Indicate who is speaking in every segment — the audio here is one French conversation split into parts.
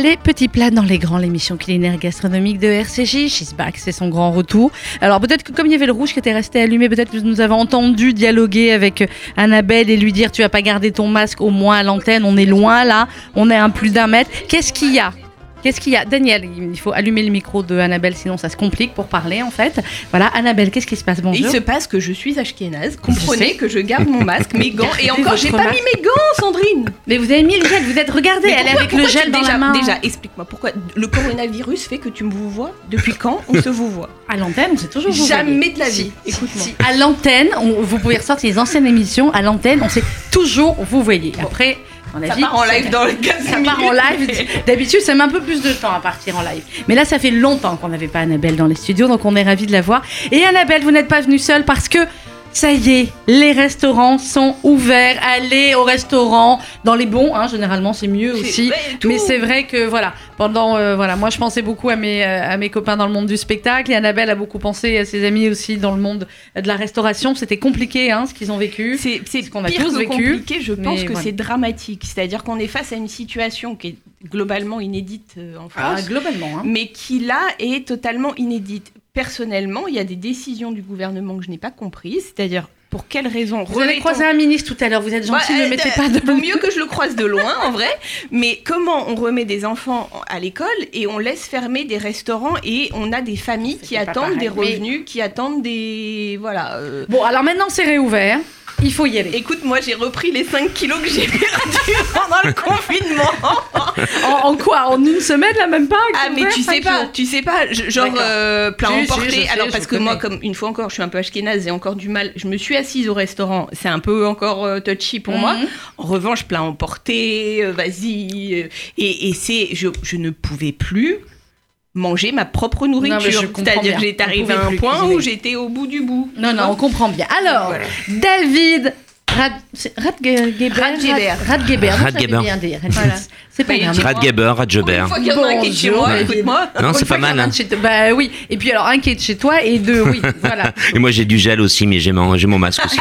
Speaker 1: Les petits plats dans les grands, l'émission culinaire gastronomique de RCJ. She's back, c'est son grand retour. Alors peut-être que comme il y avait le rouge qui était resté allumé, peut-être que nous avons entendu dialoguer avec Annabelle et lui dire tu vas pas garder ton masque au moins à l'antenne, on est loin là, on est à plus d'un mètre. Qu'est-ce qu'il y a? Qu'est-ce qu'il y a? Daniel, il faut allumer le micro de Annabelle, sinon ça se complique pour parler en fait. Voilà, Annabelle, qu'est-ce qui se passe? Bonjour.
Speaker 2: Il se passe que je suis ashkénaze. Comprenez que je garde mon masque, mes gants. Et encore, j'ai pas mis mes gants, Sandrine.
Speaker 1: Mais vous avez mis le gel, vous êtes, regardez, elle est avec le gel dans
Speaker 2: déjà,
Speaker 1: la main.
Speaker 2: Déjà, explique-moi, pourquoi le coronavirus fait que tu me vous vois? Depuis quand on se vous voit?
Speaker 1: À l'antenne, on s'est toujours vous
Speaker 2: Jamais de la vie. Écoute-moi.
Speaker 1: Si, à l'antenne, vous pouvez ressortir les anciennes émissions. À l'antenne, on s'est toujours vous voyez. Après, on a
Speaker 2: Ça part en live dans le 15
Speaker 1: Ça part en live. D'habitude, ça met un peu plus de temps à partir en live. Mais là, ça fait longtemps qu'on n'avait pas Annabelle dans les studios, donc on est ravis de la voir. Et Annabelle, vous n'êtes pas venue seule parce que ça y est, les restaurants sont ouverts. Allez au restaurant, dans les bons, hein, généralement c'est mieux aussi. Mais c'est vrai que voilà, pendant euh, voilà, moi je pensais beaucoup à mes euh, à mes copains dans le monde du spectacle et Annabelle a beaucoup pensé à ses amis aussi dans le monde de la restauration. C'était compliqué, hein, ce qu'ils ont vécu.
Speaker 2: C'est
Speaker 1: Ce qu'on a
Speaker 2: pire
Speaker 1: tous
Speaker 2: que
Speaker 1: vécu,
Speaker 2: compliqué, je pense que
Speaker 1: voilà.
Speaker 2: c'est dramatique. C'est-à-dire qu'on est face à une situation qui est globalement inédite euh, en
Speaker 1: Ah,
Speaker 2: France,
Speaker 1: globalement. Hein.
Speaker 2: mais qui là est totalement inédite. Personnellement, il y a des décisions du gouvernement que je n'ai pas comprises, c'est-à-dire pour quelles raisons
Speaker 1: Vous avez croisé un ministre tout à l'heure, vous êtes gentil,
Speaker 2: Ouais,
Speaker 1: ne
Speaker 2: euh,
Speaker 1: mettez
Speaker 2: euh,
Speaker 1: pas de
Speaker 2: Vaut mieux que je le croise de loin, en vrai. Mais comment on remet des enfants à l'école et on laisse fermer des restaurants et on a des familles qui attendent des
Speaker 1: mais-
Speaker 2: revenus, qui attendent des... Voilà. euh.
Speaker 1: Bon, alors maintenant c'est réouvert. Il faut y aller.
Speaker 2: Écoute, moi j'ai repris les 5 kilos que j'ai perdus pendant le confinement.
Speaker 1: En, en quoi? En une semaine, là, même pas?
Speaker 2: Ah mais tu sais pas,
Speaker 1: jours
Speaker 2: tu sais pas, genre euh,
Speaker 1: si,
Speaker 2: emporté.
Speaker 1: sais,
Speaker 2: Alors parce que moi, comme une fois encore, je suis un peu ashkénaze, j'ai encore du mal. Je me suis assise au restaurant, c'est un peu encore euh, touchy pour moi.
Speaker 1: Mhm.
Speaker 2: En revanche, plat emporté, euh, vas-y, euh, et, et c'est, je, je ne pouvais plus manger ma propre nourriture. C'est-à-dire que j'étais arrivée à un point
Speaker 1: cuisiner.
Speaker 2: où j'étais au bout du bout.
Speaker 1: Non, non, on comprend bien. Alors,
Speaker 2: Voilà.
Speaker 1: David Radgeber.
Speaker 2: Radgeber.
Speaker 1: Radgeber. vous
Speaker 3: Radgeber.
Speaker 1: C'est pas grave.
Speaker 2: tu-
Speaker 3: Radgeber, Radgeber.
Speaker 2: Une fois qu'il y en a un qui est chez moi,
Speaker 1: David.
Speaker 2: écoute-moi.
Speaker 3: Non, c'est pas mal. hein.
Speaker 1: toi- Bah oui. Et puis alors, un qui est de chez toi et deux, oui. Voilà.
Speaker 3: Et moi, j'ai du gel aussi, mais j'ai mon, masque aussi.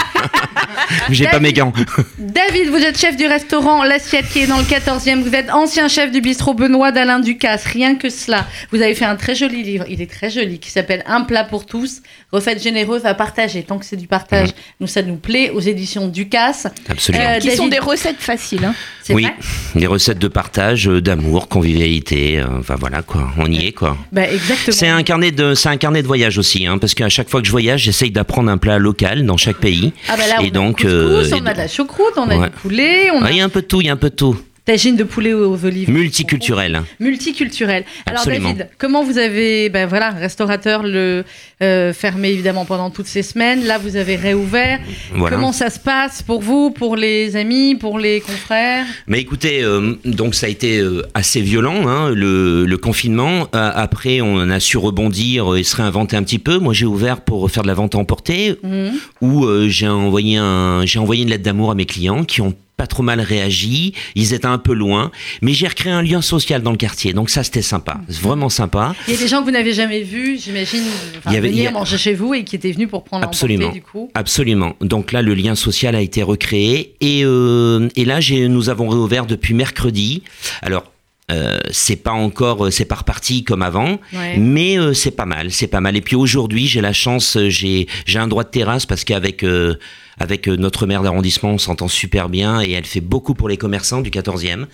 Speaker 3: j'ai pas mes gants.
Speaker 1: David, vous êtes chef du restaurant L'Assiette qui est dans le 14e. Vous êtes ancien chef du bistrot Benoît d'Alain Ducasse. Rien que cela. Vous avez fait un très joli livre. Il est très joli qui s'appelle Un plat pour tous. Recette généreuse à partager. Tant que c'est du partage, nous, ça nous plaît. Aux éditions Ducasse.
Speaker 3: Absolument.
Speaker 1: Euh,
Speaker 2: Qui sont
Speaker 1: David-
Speaker 2: des recettes faciles. hein.
Speaker 1: C'est
Speaker 3: oui,
Speaker 1: vrai
Speaker 3: des recettes de partage, euh, d'amour, convivialité. euh, Enfin voilà quoi, on y est quoi.
Speaker 1: Bah, exactement.
Speaker 3: C'est un carnet de, c'est un carnet de voyage aussi, hein, parce qu'à chaque fois que je voyage, j'essaye d'apprendre un plat local dans chaque pays.
Speaker 1: Ah bah là,
Speaker 3: Et
Speaker 1: on
Speaker 3: donc,
Speaker 1: a,
Speaker 3: euh,
Speaker 1: couscous, on a de la choucroute, on a du poulet, on
Speaker 3: Ah,
Speaker 1: a
Speaker 3: Il y a un peu de tout, il y a un peu de tout.
Speaker 1: Tagine de poulet aux olives.
Speaker 3: Multiculturel.
Speaker 1: Multiculturel. Alors
Speaker 3: Absolument.
Speaker 1: David, comment vous avez, ben voilà, restaurateur le euh, fermé évidemment pendant toutes ces semaines. Là, vous avez réouvert.
Speaker 3: Voilà.
Speaker 1: Comment ça se passe pour vous, pour les amis, pour les confrères?
Speaker 3: Mais écoutez, euh, donc ça a été euh, assez violent, hein, le, le confinement. Euh, après, on a su rebondir et se réinventer un petit peu. Moi, j'ai ouvert pour faire de la vente à emporter,
Speaker 1: Mhm.
Speaker 3: où euh, j'ai envoyé un, j'ai envoyé une lettre d'amour à mes clients qui ont pas trop mal réagi. Ils étaient un peu loin, mais j'ai recréé un lien social dans le quartier. Donc ça, c'était sympa, vraiment sympa.
Speaker 1: Il y a des gens que vous n'avez jamais vus, j'imagine, enfin,
Speaker 3: avait-
Speaker 1: venir
Speaker 3: a-
Speaker 1: manger chez vous et qui étaient venus pour prendre
Speaker 3: Absolument.
Speaker 1: du coup.
Speaker 3: Absolument. Donc là, le lien social a été recréé et, euh, et là, j'ai, nous avons réouvert depuis mercredi. Alors. Euh, c'est pas encore, c'est pas reparti comme avant,
Speaker 1: Ouais.
Speaker 3: mais euh, c'est pas mal, c'est pas mal. Et puis aujourd'hui, j'ai la chance, euh, j'ai j'ai un droit de terrasse parce qu'avec euh, avec euh, notre maire d'arrondissement, on s'entend super bien et elle fait beaucoup pour les commerçants du 14e.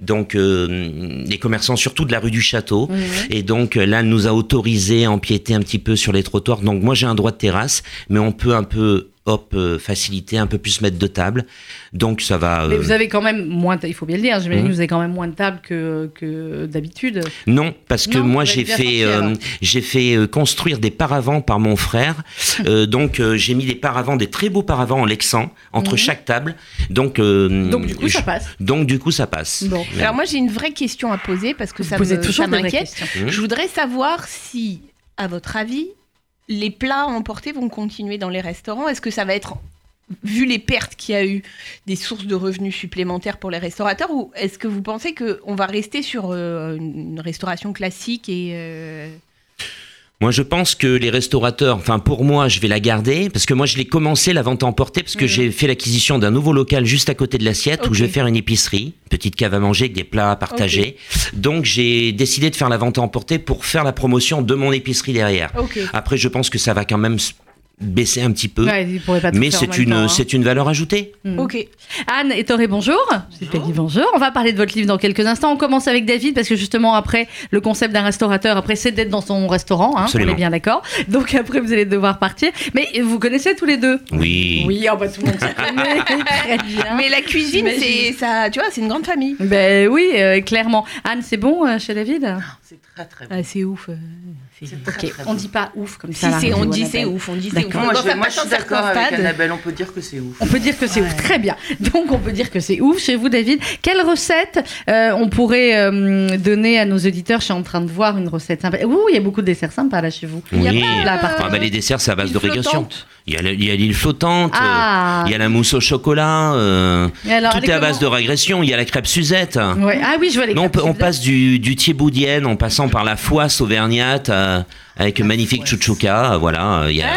Speaker 3: Donc euh, les commerçants surtout de la rue du Château. Et donc euh, là, elle nous a autorisé à empiéter un petit peu sur les trottoirs. Donc moi, j'ai un droit de terrasse, mais on peut un peu hop euh, faciliter, un peu plus mettre de table. Donc ça va.
Speaker 1: Mais
Speaker 3: euh,
Speaker 1: vous avez quand même moins, de- il faut bien le dire, j'imagine que vous avez quand même moins de tables que, que d'habitude.
Speaker 3: Non, parce que
Speaker 1: Non,
Speaker 3: moi
Speaker 1: vous
Speaker 3: j'ai fait euh, j'ai fait euh, construire des paravents par mon frère. Euh, donc euh, j'ai mis des paravents, des très beaux paravents en lexan entre
Speaker 1: Mhm.
Speaker 3: chaque table. Donc euh,
Speaker 1: Donc du coup,
Speaker 3: je-
Speaker 1: ça passe.
Speaker 3: donc du coup ça passe.
Speaker 1: Bon.
Speaker 2: Alors moi j'ai une vraie question à poser parce que
Speaker 1: Vous
Speaker 2: ça
Speaker 1: toujours
Speaker 2: ça m'inquiète.
Speaker 1: questions.
Speaker 3: Mhm.
Speaker 2: Je voudrais savoir si, à votre avis, les plats emportés vont continuer dans les restaurants? Est-ce que ça va être, vu les pertes qu'il y a eu, des sources de revenus supplémentaires pour les restaurateurs? Ou est-ce que vous pensez qu'on va rester sur euh, une restauration classique et... euh,
Speaker 3: Moi, je pense que les restaurateurs, enfin pour moi, je vais la garder parce que moi, je l'ai commencé la vente à emporter parce que j'ai fait l'acquisition d'un nouveau local juste à côté de l'assiette où je vais faire une épicerie, petite cave à manger avec des plats à partager. Donc, j'ai décidé de faire la vente à emporter pour faire la promotion de mon épicerie derrière. Après, je pense que ça va quand même baisser un petit peu,
Speaker 1: Ouais,
Speaker 3: mais c'est une,
Speaker 1: hein.
Speaker 3: c'est une valeur ajoutée.
Speaker 1: Mm.
Speaker 2: Ok.
Speaker 1: Anne et Toré, bonjour. Bonjour. On va parler de votre livre dans quelques instants. On commence avec David parce que justement après le concept d'un restaurateur, après c'est d'être dans son restaurant, hein, on est bien d'accord. Donc après vous allez devoir partir. Mais vous connaissez tous les deux
Speaker 3: Oui.
Speaker 1: Oui, oh, bah, tout le monde se connaît. Très bien.
Speaker 2: Mais la cuisine, c'est ça, tu vois, c'est une grande famille.
Speaker 1: Ben oui, euh, clairement. Anne, c'est bon euh, chez David?
Speaker 4: C'est très très bon.
Speaker 2: Ah, c'est ouf. euh,
Speaker 4: très,
Speaker 1: Ok,
Speaker 4: très
Speaker 1: on dit pas ouf comme
Speaker 2: Si,
Speaker 1: ça.
Speaker 2: c'est- on dit c'est ouf, on dit c'est ouf.
Speaker 4: Moi, je,
Speaker 2: ça
Speaker 4: moi, je suis d'accord avec Annabelle, on peut dire que c'est ouf.
Speaker 1: On peut dire que c'est
Speaker 2: Ouais.
Speaker 1: ouf, très bien. Donc on peut dire que c'est ouf chez vous, David. Quelle recette euh, on pourrait euh, donner à nos auditeurs? Je suis en train de voir une recette sympa. Oui, il y a beaucoup de desserts sympas là chez vous.
Speaker 2: Il y a
Speaker 3: Oui.
Speaker 2: pas,
Speaker 1: Là, par
Speaker 2: euh,
Speaker 3: Ah bah, les desserts, c'est à base de. Il y a l'île flottante. euh,
Speaker 1: Ah,
Speaker 3: Il y a la mousse au chocolat, euh,
Speaker 1: alors,
Speaker 3: tout est à base de régression. Il y a la crêpe Suzette.
Speaker 1: Ouais. Ah oui, je vois les
Speaker 3: on,
Speaker 1: crêpes
Speaker 3: on
Speaker 1: Suzette.
Speaker 3: passe du, du thieboudienne en passant par la foisse auvergnate euh, avec une magnifique chouchouka. Voilà, euh, il y a.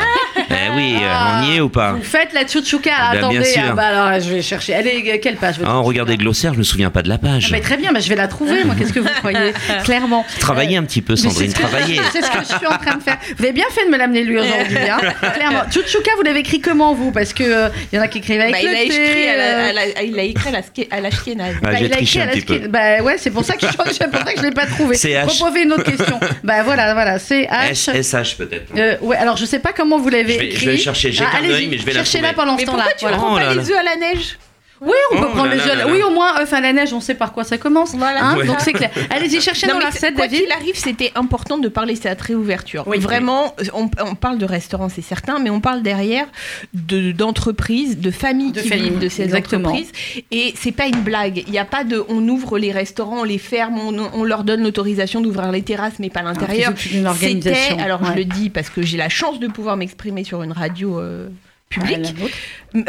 Speaker 3: Eh oui, euh, on y est ou pas
Speaker 1: Vous faites la chouchouka,
Speaker 3: Ah, bah,
Speaker 1: attendez.
Speaker 3: bien sûr.
Speaker 1: ah bah alors je vais chercher. Elle est quelle page votre
Speaker 3: Ah, Regardez le glossaire, je me souviens pas de la page.
Speaker 1: Ah, mais Très bien, bah, je vais la trouver, moi, qu'est-ce que vous croyez Clairement.
Speaker 3: Travaillez un petit peu,
Speaker 1: Mais c'est
Speaker 3: Sandrine,
Speaker 1: ce que-
Speaker 3: travaillez.
Speaker 1: C'est ce que je suis en train de faire. Vous avez bien fait de me l'amener lui aujourd'hui, hein. Clairement. Chouchouka, vous l'avez écrit comment vous? Parce que euh, il y en a qui écrivent avec
Speaker 2: Bah,
Speaker 1: le
Speaker 2: il, a
Speaker 1: T,
Speaker 2: écrit à la,
Speaker 1: euh,
Speaker 2: à la- il a écrit à la, ski- à la chiennaise.
Speaker 3: Ah,
Speaker 1: bah,
Speaker 3: j'ai
Speaker 1: il a
Speaker 3: triché
Speaker 1: écrit à
Speaker 3: un
Speaker 1: la
Speaker 3: petit peu.
Speaker 1: Bah ouais, c'est pour ça que je, c'est je l'ai pas trouvé.
Speaker 3: CH.
Speaker 1: Reposez une autre question. bah voilà, voilà, c'est
Speaker 3: S-
Speaker 1: H.
Speaker 3: SH peut-être.
Speaker 1: Euh, ouais, alors je sais pas comment vous l'avez
Speaker 3: Je vais-
Speaker 1: écrit.
Speaker 3: je vais chercher, j'ai qu'un
Speaker 1: allez-y,
Speaker 3: œil, mais je vais la
Speaker 1: Cherchez-la
Speaker 3: trouver.
Speaker 1: pendant ce
Speaker 2: Mais
Speaker 1: temps-là.
Speaker 2: pourquoi tu
Speaker 1: voilà.
Speaker 2: prends
Speaker 3: Oh
Speaker 2: pas
Speaker 3: là
Speaker 2: les œufs à la neige?
Speaker 1: Oui, on peut
Speaker 3: Oh
Speaker 1: prendre
Speaker 3: là là là
Speaker 1: Oui, au moins œuf à la neige, on sait par quoi ça commence.
Speaker 2: Voilà.
Speaker 1: Hein,
Speaker 3: Ouais.
Speaker 1: Donc c'est clair. Allez-y, cherchez
Speaker 2: Non,
Speaker 1: dans la recette,
Speaker 2: quoi
Speaker 1: David.
Speaker 2: qu'il arrive, c'était important de parler de cette réouverture.
Speaker 1: Oui.
Speaker 2: Vraiment, on, on parle de restaurants, c'est certain, mais on parle derrière de d'entreprises, de familles
Speaker 1: De
Speaker 2: qui vivent de ces
Speaker 1: exactement.
Speaker 2: entreprises. Et c'est pas une blague. Il n'y a pas de, on ouvre les restaurants, on les ferme, on, on leur donne l'autorisation d'ouvrir les terrasses, mais pas l'intérieur.
Speaker 1: Ah, c'est toute une organisation.
Speaker 2: C'était, alors
Speaker 1: Ouais.
Speaker 2: je le dis parce que j'ai la chance de pouvoir m'exprimer sur une radio euh,
Speaker 1: Ah, la vôtre.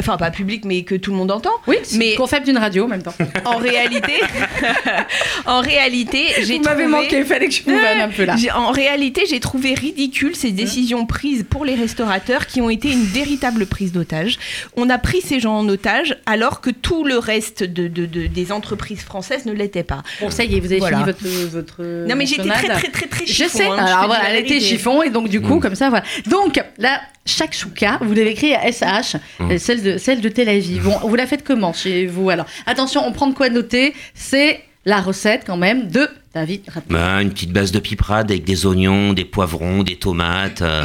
Speaker 2: enfin pas publique, mais que tout le monde entend.
Speaker 1: Oui, mais
Speaker 2: Mais-
Speaker 1: concept d'une radio en même temps.
Speaker 2: En réalité, en réalité, j'ai
Speaker 1: Vous m'avez
Speaker 2: trouvé-
Speaker 1: manqué, il fallait que je vous vanne un peu là.
Speaker 2: En réalité, j'ai trouvé ridicule ces décisions prises pour les restaurateurs qui ont été une véritable prise d'otage. On a pris ces gens en otage alors que tout le reste de, de- de- des entreprises françaises ne l'était pas.
Speaker 1: Bon, ça y est, vous avez
Speaker 2: Voilà.
Speaker 1: fini votre. votre
Speaker 2: Non mais j'étais très très très très
Speaker 1: Je
Speaker 2: chiffon,
Speaker 1: sais,
Speaker 2: hein, je te
Speaker 1: alors voilà, elle était chiffon et donc du coup,
Speaker 3: Mm.
Speaker 1: comme ça, voilà. Donc là, chaque chouka, vous l'avez écrit à SH,
Speaker 3: Mm.
Speaker 1: euh, celle, de, celle de Tel Aviv. Bon, vous la faites comment chez vous Alors, attention, on prend de quoi noter, c'est la recette quand même de David Rapp.
Speaker 3: Bah, une petite base de piperade avec des oignons, des poivrons, des tomates. euh,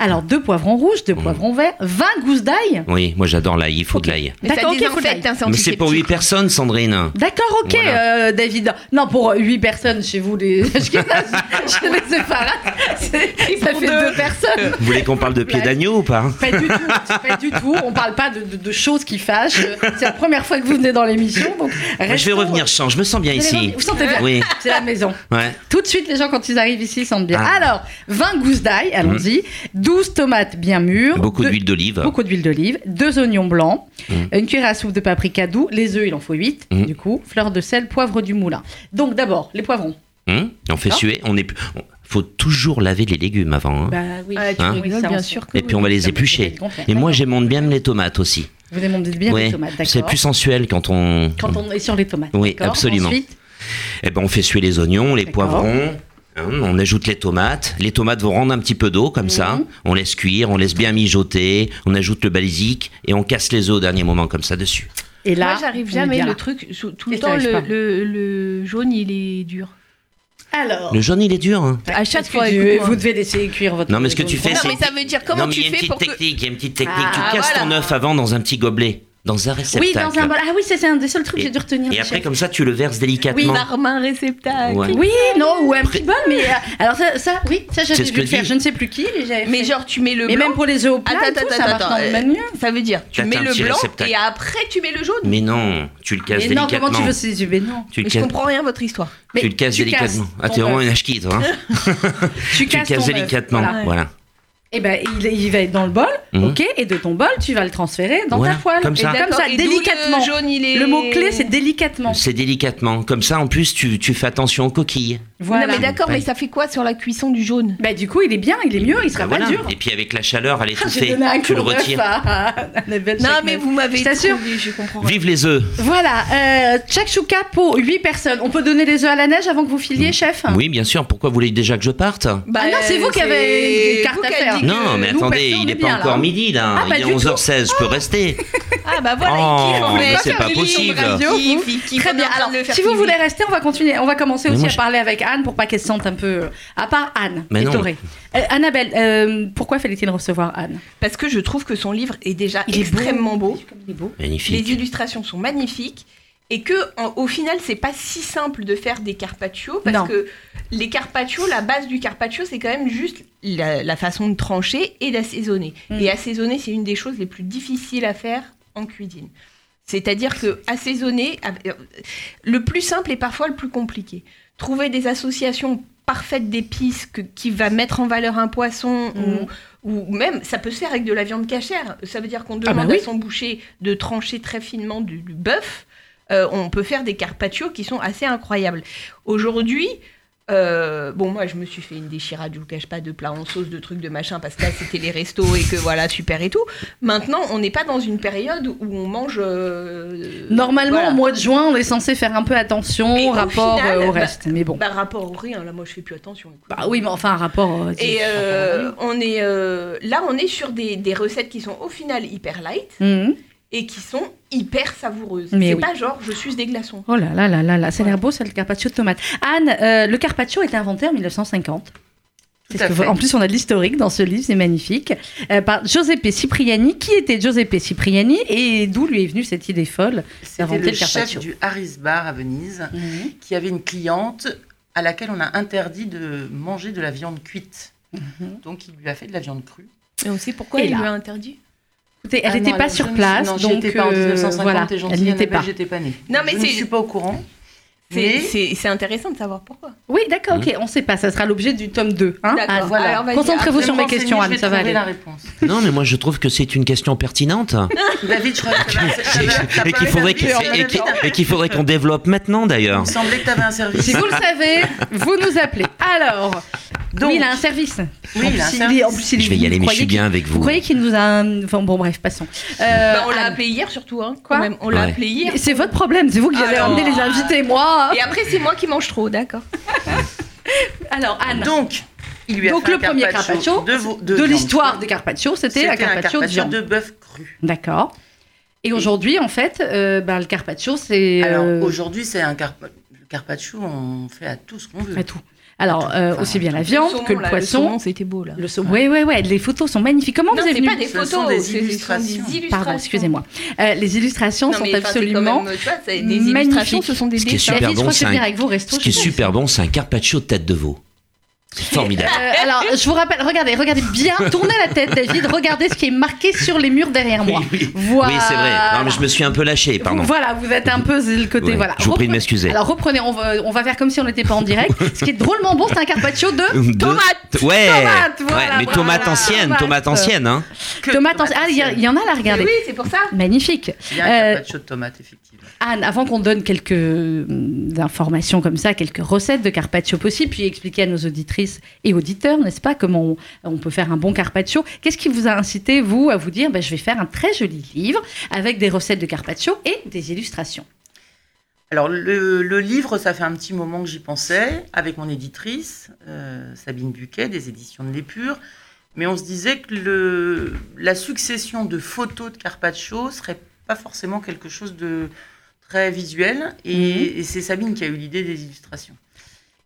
Speaker 1: Alors, deux poivrons rouges, deux
Speaker 3: Mm.
Speaker 1: poivrons verts, 20 gousses d'ail.
Speaker 3: Oui, moi j'adore l'ail, il faut de l'ail.
Speaker 1: D'accord, ok, faut
Speaker 2: désinfecte,
Speaker 1: l'ail.
Speaker 2: hein, c'est
Speaker 3: Mais c'est pour 8
Speaker 2: antiseptique.
Speaker 3: personnes, Sandrine.
Speaker 1: D'accord, ok,
Speaker 3: Voilà.
Speaker 1: euh, David. Non, pour 8 personnes chez vous, les chez les c'est- ça fait
Speaker 2: deux.
Speaker 1: deux personnes.
Speaker 3: Vous voulez qu'on parle de pied
Speaker 1: Blague.
Speaker 3: d'agneau ou pas
Speaker 1: Pas du tout, pas du tout. On parle pas de, de- de choses qui fâchent. C'est la première fois que vous venez dans l'émission, donc.
Speaker 3: Moi, Je vais
Speaker 1: restons-
Speaker 3: revenir, je change, je me sens bien
Speaker 1: Vous allez
Speaker 3: ici.
Speaker 1: revenir. Vous sentez bien
Speaker 3: Oui,
Speaker 1: C'est la maison.
Speaker 3: ouais.
Speaker 1: Tout de suite, les gens, quand ils arrivent ici, ils sentent bien.
Speaker 3: Ah.
Speaker 1: Alors, 20 gousses d'ail, allons-y. 12 tomates bien mûres.
Speaker 3: Beaucoup
Speaker 1: deux-
Speaker 3: d'huile d'olive.
Speaker 1: Beaucoup d'huile d'olive, deux oignons blancs,
Speaker 3: Mhm.
Speaker 1: une cuillère à soupe de paprika doux, les œufs, il en faut 8,
Speaker 3: Mhm.
Speaker 1: du coup, fleur de sel, poivre du moulin. Donc d'abord, les poivrons.
Speaker 3: Hum, on fait suer. On est. Faut toujours laver les légumes avant. hein.
Speaker 1: Bah oui,
Speaker 2: Ah,
Speaker 3: Hein
Speaker 2: rigoles, bien sûr que
Speaker 3: Et puis on va les éplucher. Et moi j'aime bien les tomates aussi.
Speaker 1: Vous aimez bien
Speaker 3: Ouais,
Speaker 1: les tomates, d'accord.
Speaker 3: c'est plus sensuel quand on.
Speaker 1: Quand on est sur les tomates.
Speaker 3: Oui, absolument.
Speaker 1: Ensuite,
Speaker 3: Eh ben, on fait suer les oignons, les poivrons. Hein, on ajoute les tomates. Les tomates vont rendre un petit peu d'eau comme ça.
Speaker 1: Mhm.
Speaker 3: On laisse cuire, on laisse bien mijoter. On ajoute le basique et on casse les œufs au dernier moment comme ça dessus.
Speaker 1: et là,
Speaker 2: Moi, j'arrive jamais. Le truc, tout le temps, le,
Speaker 1: pas
Speaker 2: le, le jaune, il est dur.
Speaker 1: Alors,
Speaker 3: Le jaune il est dur. hein.
Speaker 2: À chaque fois,
Speaker 1: tu- vous devez laisser cuire votre.
Speaker 3: Non, mais ce que tu fais,
Speaker 2: Non,
Speaker 3: c'est-
Speaker 2: mais ça veut dire comment
Speaker 3: non, mais
Speaker 2: tu
Speaker 3: il y a une
Speaker 2: fais
Speaker 3: petite
Speaker 2: pour que.
Speaker 3: technique. Il y a une petite technique.
Speaker 1: Ah,
Speaker 3: tu casses
Speaker 2: voilà.
Speaker 3: ton œuf avant dans un petit gobelet, dans un réceptacle.
Speaker 1: Oui, dans un bol. Ah oui, c'est un des seuls trucs que j'ai dû retenir.
Speaker 3: Et après
Speaker 1: chef.
Speaker 3: comme ça tu le verses délicatement.
Speaker 2: Barmin réceptacle.
Speaker 3: Ouais.
Speaker 1: Oui, non, ou un petit bol, mais. euh, alors, ça, ça oui, ça, j'avais dû le faire. Je ne sais plus qui, mais
Speaker 2: Mais
Speaker 1: fait.
Speaker 2: genre, tu mets le
Speaker 1: Mais
Speaker 2: blanc.
Speaker 1: même pour les œufs au plat,
Speaker 2: Attends,
Speaker 1: tout,
Speaker 2: attends,
Speaker 1: ça
Speaker 2: attends,
Speaker 1: marche dans le
Speaker 2: attends,
Speaker 1: même mieux.
Speaker 2: Ça veut dire, tu mets
Speaker 3: un
Speaker 2: le blanc
Speaker 3: réceptacle.
Speaker 2: et après tu mets le jaune.
Speaker 3: Mais non, tu le casses
Speaker 1: Mais non,
Speaker 3: délicatement.
Speaker 1: comment tu veux ces yeux? Mais non.
Speaker 3: Tu
Speaker 2: Mais je comprends rien à votre histoire.
Speaker 3: tu le casses délicatement. Ah, t'es vraiment une hachki, toi.
Speaker 1: Tu
Speaker 3: tu le
Speaker 1: casses
Speaker 3: délicatement.
Speaker 1: voilà. Et ben, il, il va être dans le bol,
Speaker 3: Mhm.
Speaker 1: ok Et de ton bol, tu vas le transférer dans
Speaker 3: Voilà,
Speaker 1: ta poêle.
Speaker 3: comme
Speaker 1: Et
Speaker 3: ça.
Speaker 1: comme
Speaker 2: D'accord,
Speaker 1: ça,
Speaker 2: et d'où
Speaker 1: délicatement.
Speaker 2: Le jaune, il est.
Speaker 1: Le mot-clé, c'est délicatement.
Speaker 3: C'est délicatement. Comme ça, en plus, tu, tu fais attention aux coquilles.
Speaker 1: Voilà.
Speaker 2: Non mais d'accord, mais ça fait quoi sur la cuisson du jaune?
Speaker 1: Bah, du coup, il est bien, il est mieux, il sera
Speaker 3: Bah,
Speaker 1: pas
Speaker 3: voilà.
Speaker 1: dur.
Speaker 3: Et puis avec la chaleur, elle est
Speaker 1: Ah, un
Speaker 3: Tu le retires.
Speaker 1: à-
Speaker 2: Non mais vous m'avez
Speaker 1: Je t'assure.
Speaker 2: trouvé, je comprends.
Speaker 3: Vive les œufs.
Speaker 1: Voilà, euh, shakshuka pour 8 personnes. On peut donner les œufs à la neige avant que vous filiez, chef?
Speaker 3: Oui, bien sûr. Pourquoi vous voulez déjà que je parte?
Speaker 2: Bah,
Speaker 1: Ah non, c'est vous qui avez
Speaker 2: vous
Speaker 1: à faire.
Speaker 3: Non, mais attendez, il
Speaker 1: est
Speaker 3: n'est pas encore
Speaker 1: là.
Speaker 3: Midi là.
Speaker 1: Ah, pas
Speaker 3: il est
Speaker 1: du tout.
Speaker 3: 11h16, je peux rester.
Speaker 2: Ah bah voilà,
Speaker 3: Oh, mais c'est pas possible.
Speaker 1: Très bien. Alors, si vous voulez rester, on va continuer. On va commencer
Speaker 3: Mais
Speaker 1: aussi
Speaker 3: moi,
Speaker 1: à
Speaker 3: je-
Speaker 1: parler avec Anne pour pas qu'elle se sente un peu. À part Anne,
Speaker 3: Mais non.
Speaker 1: Euh, Annabelle, euh, pourquoi fallait-il recevoir Anne?
Speaker 2: Parce que je trouve que son livre est déjà
Speaker 1: Il est
Speaker 2: extrêmement beau.
Speaker 1: Il est beau.
Speaker 3: Magnifique.
Speaker 2: Les illustrations sont magnifiques. Et que, en- au final, c'est pas si simple de faire des carpaccio parce
Speaker 1: Non.
Speaker 2: que les carpaccio, la base du carpaccio, c'est quand même juste la, la façon de trancher et d'assaisonner.
Speaker 1: Mm.
Speaker 2: Et assaisonner, c'est une des choses les plus difficiles à faire en cuisine. C'est-à-dire que assaisonner, euh, le plus simple est parfois le plus compliqué. Trouver des associations parfaites d'épices que- qui va mettre en valeur un poisson
Speaker 1: Mm.
Speaker 2: ou, ou même ça peut se faire avec de la viande cachère. Ça veut dire qu'on
Speaker 1: Ah bah
Speaker 2: demande
Speaker 1: oui.
Speaker 2: à son boucher de trancher très finement du, du bœuf. Euh, on peut faire des carpaccio qui sont assez incroyables. Aujourd'hui, euh, bon moi je me suis fait une déchirade, je vous cache pas, de plats en sauce, de trucs, de machin, parce que là c'était les restos et que voilà super et tout. Maintenant on n'est pas dans une période où on mange. euh,
Speaker 1: Normalement,
Speaker 2: voilà.
Speaker 1: au mois de juin, on est censé faire un peu attention
Speaker 2: Et
Speaker 1: au
Speaker 2: au
Speaker 1: rapport
Speaker 2: final,
Speaker 1: euh, au
Speaker 2: bah-
Speaker 1: reste. Mais bon.
Speaker 2: Bah rapport au rien, là moi je fais plus attention. écoute.
Speaker 1: Bah oui, mais enfin, un rapport.
Speaker 2: Et on est là, on est sur des, des recettes qui sont au final hyper light
Speaker 1: Mhm.
Speaker 2: Et qui sont hyper savoureuses.
Speaker 1: Mais
Speaker 2: C'est
Speaker 1: oui.
Speaker 2: pas genre je suis des glaçons.
Speaker 1: Oh là là là là là, ça a l'air beau, ça, le carpaccio de tomate. Anne, euh, le carpaccio a été inventé en 1950.
Speaker 4: Tout
Speaker 1: Parce
Speaker 4: à
Speaker 1: que,
Speaker 4: fait.
Speaker 1: en plus, on a de l'historique dans ce livre, c'est magnifique. Euh, par Giuseppe Cipriani. Qui était Giuseppe Cipriani et d'où lui est venue cette idée folle
Speaker 4: C'était le
Speaker 1: le carpaccio?
Speaker 4: chef du Harris Bar à Venise qui avait une cliente à laquelle on a interdit de manger de la viande cuite.
Speaker 1: Mhm.
Speaker 4: Donc il lui a fait de la viande crue.
Speaker 2: Et on sait pourquoi
Speaker 1: Et
Speaker 2: il
Speaker 1: là
Speaker 2: lui a interdit.
Speaker 1: Elle
Speaker 4: Ah
Speaker 1: n'était
Speaker 4: non,
Speaker 1: pas sur place,
Speaker 4: Non,
Speaker 1: donc
Speaker 4: pas en
Speaker 1: euh,
Speaker 4: 1950,
Speaker 1: voilà,
Speaker 4: t'es
Speaker 1: elle n'était pas.
Speaker 4: j'étais pas née.
Speaker 2: Non, mais
Speaker 4: je ne suis pas au courant.
Speaker 2: C'est-
Speaker 4: Mais
Speaker 2: C'est c'est intéressant de savoir pourquoi.
Speaker 1: Oui, d'accord, ok, on ne sait pas, ça sera l'objet du tome 2. Hein,
Speaker 2: D'accord.
Speaker 1: Anne
Speaker 4: voilà.
Speaker 2: Alors, vas-y,
Speaker 1: Concentrez-vous sur
Speaker 4: me
Speaker 1: mes questions, Anne, ça va aller.
Speaker 4: la réponse.
Speaker 3: Non, mais moi je trouve que c'est une question pertinente.
Speaker 4: David, je crois
Speaker 3: et qu'il faudrait qu'on développe maintenant
Speaker 4: Il
Speaker 3: d'ailleurs.
Speaker 4: me semblait que tu avais un service.
Speaker 1: Si vous le savez, vous nous appelez. Alors,
Speaker 4: Donc,
Speaker 1: oui, il a un service.
Speaker 4: Oui,
Speaker 1: en
Speaker 4: il a un service.
Speaker 1: en plus, il est-
Speaker 3: Je vais y aller, mais je suis bien avec
Speaker 1: Vous
Speaker 3: vous.
Speaker 1: croyez qu'il nous a. Enfin, bon, bref, passons. Euh,
Speaker 2: Bah, on l'a appelé hier surtout. Hein,
Speaker 1: Quoi
Speaker 2: quand même. On l'a
Speaker 3: Ouais.
Speaker 2: appelé hier.
Speaker 1: C'est votre problème, c'est vous qui avez
Speaker 2: Alors,
Speaker 1: emmené les invités, moi.
Speaker 2: Et après, c'est moi qui mange trop, d'accord.
Speaker 1: Alors, Anne,
Speaker 4: Donc, il lui a
Speaker 1: Donc,
Speaker 4: fait
Speaker 1: le
Speaker 4: un
Speaker 1: premier carpaccio
Speaker 4: de,
Speaker 1: de,
Speaker 4: viande
Speaker 1: l'histoire des carpaccio, c'était un
Speaker 4: C'était
Speaker 1: carpaccio de viande.
Speaker 4: de bœuf cru.
Speaker 1: D'accord. Et aujourd'hui, en fait, euh, ben, le carpaccio, c'est.
Speaker 4: Alors
Speaker 1: euh,
Speaker 4: aujourd'hui, c'est un carpaccio, on fait à tout ce qu'on veut.
Speaker 1: à tout. Alors, euh,
Speaker 4: Enfin,
Speaker 1: aussi bien la
Speaker 2: Le
Speaker 1: viande
Speaker 2: saumon,
Speaker 1: que le
Speaker 2: là,
Speaker 1: poisson.
Speaker 2: saumon, c'était beau là.
Speaker 1: Le saumon. Oui, oui, oui. Les photos sont magnifiques. Comment
Speaker 2: Non,
Speaker 1: vous
Speaker 2: c'est
Speaker 1: venu
Speaker 2: pas des
Speaker 4: Ce
Speaker 2: photos,
Speaker 4: sont des
Speaker 2: des
Speaker 4: illustrations.
Speaker 2: illustrations.
Speaker 1: Pardon, excusez-moi. Euh, les illustrations
Speaker 2: Non,
Speaker 1: sont absolument.
Speaker 2: même, vois, des
Speaker 1: magnifiques.
Speaker 2: illustrations, ce sont des
Speaker 3: Ce qui est
Speaker 2: dessins.
Speaker 3: super bon, c'est un-
Speaker 1: avec vos restos.
Speaker 3: Ce qui est super bon, c'est un carpaccio de tête de veau. C'est formidable.
Speaker 1: Euh, alors, je vous rappelle, regardez, regardez bien, tournez la tête, David, regardez ce qui est marqué sur les murs derrière moi.
Speaker 3: Oui, oui.
Speaker 1: Voilà.
Speaker 3: Oui, c'est vrai. Non, mais je me suis un peu lâché, pardon.
Speaker 1: Vous- Voilà, vous êtes un peu le côté.
Speaker 3: Ouais,
Speaker 1: voilà.
Speaker 3: Je vous prie de m'excuser.
Speaker 1: Alors reprenez, on va, on va faire comme si on n'était pas en direct. Ce qui est drôlement bon, c'est un carpaccio de
Speaker 3: De-
Speaker 1: tomates.
Speaker 3: Ouais.
Speaker 1: Tomates, voilà,
Speaker 3: ouais, mais
Speaker 1: voilà.
Speaker 3: tomate ancienne,
Speaker 1: Tomates.
Speaker 3: tomate ancienne, hein.
Speaker 4: Que
Speaker 1: Tomates
Speaker 4: tomate
Speaker 1: anciennes. Ah, il y, en a là, regardez.
Speaker 2: Oui, c'est pour ça.
Speaker 1: Magnifique.
Speaker 4: Il y a un
Speaker 1: Euh,
Speaker 4: carpaccio de tomate, effectivement.
Speaker 1: Anne, avant qu'on donne quelques hum, informations comme ça, quelques recettes de carpaccio possibles, puis expliquer à nos auditrices et auditeurs, n'est-ce pas, comment on, on peut faire un bon carpaccio, qu'est-ce qui vous a incité, vous, à vous dire, ben, je vais faire un très joli livre avec des recettes de carpaccio et des illustrations?
Speaker 4: Alors, le, le livre, ça fait un petit moment que j'y pensais, avec mon éditrice, euh, Sabine Buquet, des éditions de l'Épure. Mais on se disait que le, la succession de photos de Carpaccio serait pas forcément quelque chose de très visuel. Et, et c'est Sabine qui a eu l'idée des illustrations.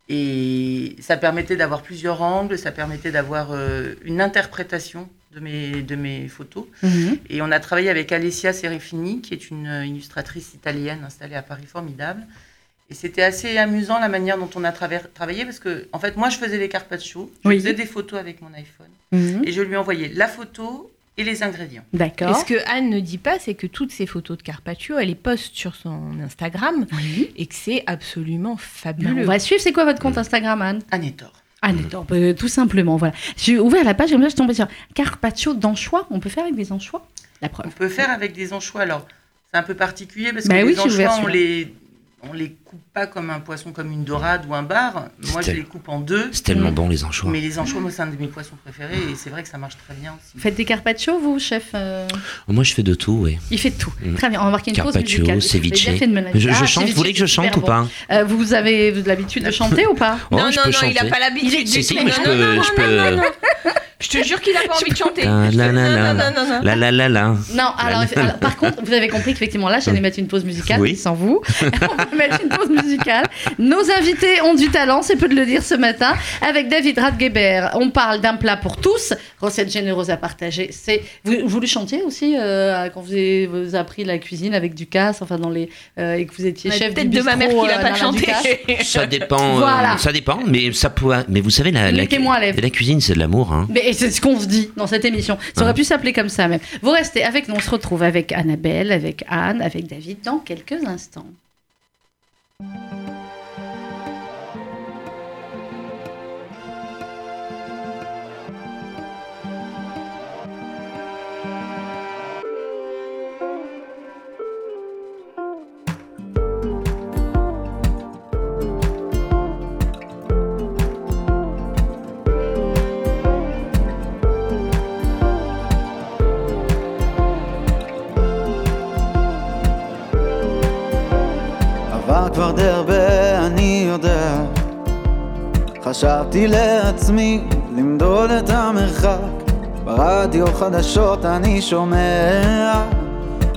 Speaker 4: Et ça permettait d'avoir plusieurs angles, ça permettait d'avoir euh, une interprétation de mes, de mes photos. Et on a travaillé avec Alessia Serafini, qui est une euh, illustratrice italienne installée à Paris, formidable. Et c'était assez amusant la manière dont on a travaillé, parce que, en fait, moi, je faisais des carpaccio, je
Speaker 1: Oui.
Speaker 4: faisais des photos avec mon iPhone,
Speaker 1: Mhm.
Speaker 4: et je lui envoyais la photo et les ingrédients.
Speaker 2: Et
Speaker 1: D'accord.
Speaker 2: ce que Anne ne dit pas, c'est que toutes ces photos de Carpaccio, elle les poste sur son Instagram
Speaker 1: Oui.
Speaker 2: et que c'est absolument
Speaker 1: Ben,
Speaker 2: fabuleux.
Speaker 1: on va suivre. C'est quoi votre compte Instagram, Anne? Anne, attends, euh, tout simplement, voilà. J'ai ouvert la page et là, je suis tombée sur carpaccio d'anchois. On peut faire avec des anchois? La
Speaker 4: On
Speaker 1: preuve.
Speaker 4: peut faire avec des anchois. Alors, c'est un peu particulier parce que
Speaker 1: Bah oui,
Speaker 4: les
Speaker 1: j'ai ouvert
Speaker 4: anchois, on les, on les coupe pas comme un poisson, comme une dorade ou un bar. Moi, je les coupe en deux.
Speaker 3: C'est tellement bon les anchois.
Speaker 4: Mais les anchois, moi, c'est un de mes poissons préférés et c'est vrai que ça marche très bien aussi.
Speaker 1: Vous faites des carpaccio, vous, chef euh
Speaker 3: Moi je fais de tout, oui.
Speaker 1: Il fait tout.
Speaker 3: Mm.
Speaker 1: Très bien, on va marquer une pause
Speaker 3: Carpaccio,
Speaker 1: musicale.
Speaker 3: ceviche.
Speaker 1: De
Speaker 3: Je, je
Speaker 1: Ah,
Speaker 3: chante, vous voulez que je chante ou
Speaker 1: bon.
Speaker 3: pas
Speaker 1: Euh, Vous avez l'habitude de chanter ou pas
Speaker 3: Oh,
Speaker 2: non,
Speaker 3: je
Speaker 2: non, non, il a
Speaker 3: chanter.
Speaker 2: pas l'habitude.
Speaker 3: Si, si,
Speaker 2: tout.
Speaker 3: mais je
Speaker 2: Non,
Speaker 3: peux-
Speaker 2: non, non, non. Je te jure qu'il a pas envie de chanter.
Speaker 3: La la la
Speaker 2: Non,
Speaker 3: la
Speaker 2: non, non, non, non.
Speaker 3: la la.
Speaker 1: Non, alors, alors, par contre, vous avez compris qu'effectivement là, j'allais mettre une pause musicale
Speaker 3: Oui.
Speaker 1: sans vous. On va mettre une pause musicale. Nos invités ont du talent, c'est peu de le dire ce matin. Avec David Radgeber, on parle d'un plat pour tous, recette généreuse à partager. C'est vous, vous le chantiez aussi euh, quand vous avez, vous avez appris la cuisine avec Ducasse, enfin dans les euh, et que vous étiez chef du
Speaker 2: Peut-être de ma mère
Speaker 1: bistrot,
Speaker 2: qui l'a
Speaker 1: euh,
Speaker 2: pas chanté.
Speaker 3: Ça dépend. euh,
Speaker 1: Voilà.
Speaker 3: ça dépend, mais ça pourrait. Mais vous savez, la, cuisine, c'est de l'amour. Hein.
Speaker 1: Mais c'est ce qu'on se dit dans cette émission. Ça aurait
Speaker 3: Ouais.
Speaker 1: pu s'appeler comme ça même. Vous restez avec nous, on se retrouve avec Annabelle, avec Anne, avec David dans quelques instants.
Speaker 5: חשבתי לעצמי למדוד את המרחק. ברדיו חדשות אני שומע,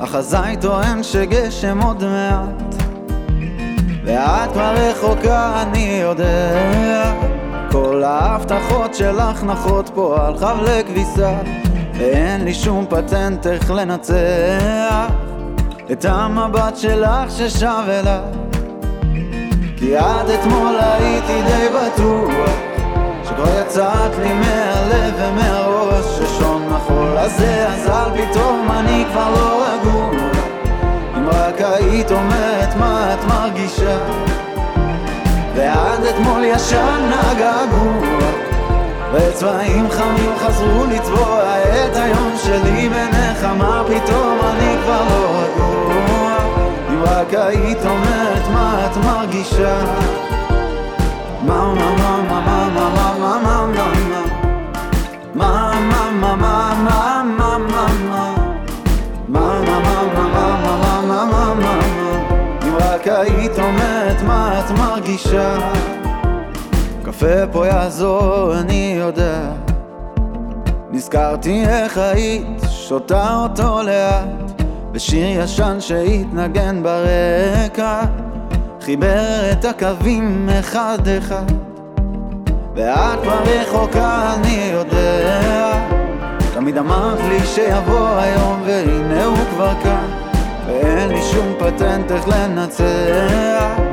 Speaker 5: החזאי טוען שגשם עוד מעט. ואת כבר רחוקה, אני יודע. כל ההבטחות שלך נחות פה על חבלי כביסה, ואין לי שום פטנט איך לנצח. את המבט שלך ששב אליי כי עד אתמול הייתי די בטוח יצאת לי מהלב ומהראש ששון החול הזה אזל פתאום אני כבר לא רגוע. אם רק היית אומרת מה את מרגישה. ועד אתמול ישן הגעגוע. וצבעים חמים חזרו לצבוע את היום שלי בנחמה פתאום אני כבר לא רגוע. אם רק היית אומרת מה את מרגישה היית אומרת מה את מרגישה קפה פה יעזור, אני יודע. נזכרתי איך היית שותה אותו לאט, בשיר ישן שהתנגן ברקע, חיבר את הקווים אחד אחד. ואת כבר רחוקה, אני יודע. תמיד אמרת לי שיבוא היום, והנה הוא כבר כאן, ואין לי שום פטנט איך לנצח.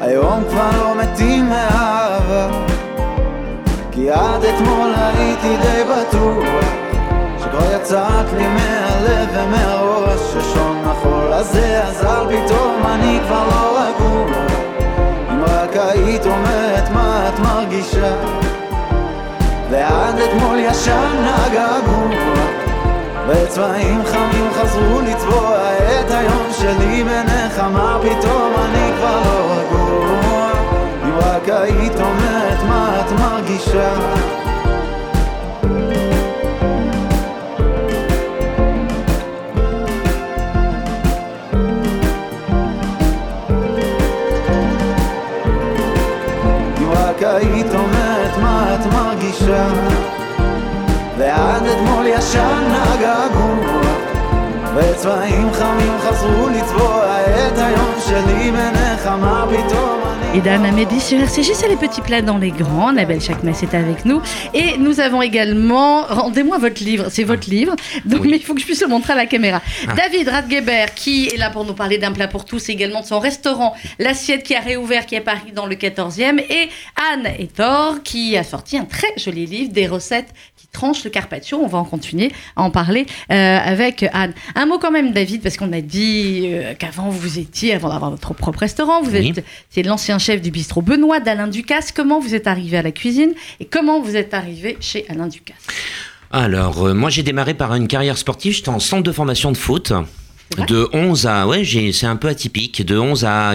Speaker 5: היום כבר לא מתים מאהבה כי עד אתמול הייתי די בטוח שכבר יצאת לי מהלב ומהראש ששון החול הזה אזל פתאום אני כבר לא רגוע אם רק היית אומרת מה את מרגישה. ועד אתמול ישן הגעגוע וצבעים חמים חזרו לצבוע את היום שלי בנחמה פתאום אני כבר לא רגוע? אם רק היית אומרת מה את מרגישה היית אומרת מה את מרגישה ועד אתמול ישן הגעגוע וצבעים חמים חזרו לצבוע את היום שלי בנחמה פתאום
Speaker 1: Et Dan Amédi sur RCJ, c'est les petits plats dans les grands. Annabelle Chakmes est avec nous. Et nous avons également. Rendez-moi votre livre, c'est votre livre. Donc,
Speaker 3: Oui.
Speaker 1: mais il faut que je puisse le montrer à la caméra.
Speaker 3: Ah.
Speaker 1: David Radgeber, qui est là pour nous parler d'un plat pour tous, et également de son restaurant, L'Assiette, qui a réouvert, qui est à Paris dans le 14e. Et Anne Etor, qui a sorti un très joli livre, des recettes qui tranchent le carpaccio. On va en continuer à en parler euh, avec Anne. Un mot quand même, David, parce qu'on a dit euh, qu'avant vous étiez, avant d'avoir votre propre restaurant, vous
Speaker 3: Oui.
Speaker 1: êtes l'ancien chef du bistrot Benoît d'Alain Ducasse. Comment vous êtes arrivé à la cuisine et comment vous êtes arrivé chez Alain Ducasse?
Speaker 3: Alors, euh, moi, j'ai démarré par une carrière sportive. J'étais en centre de formation de foot. De 11 à. Ouais, c'est un peu atypique. De 11 à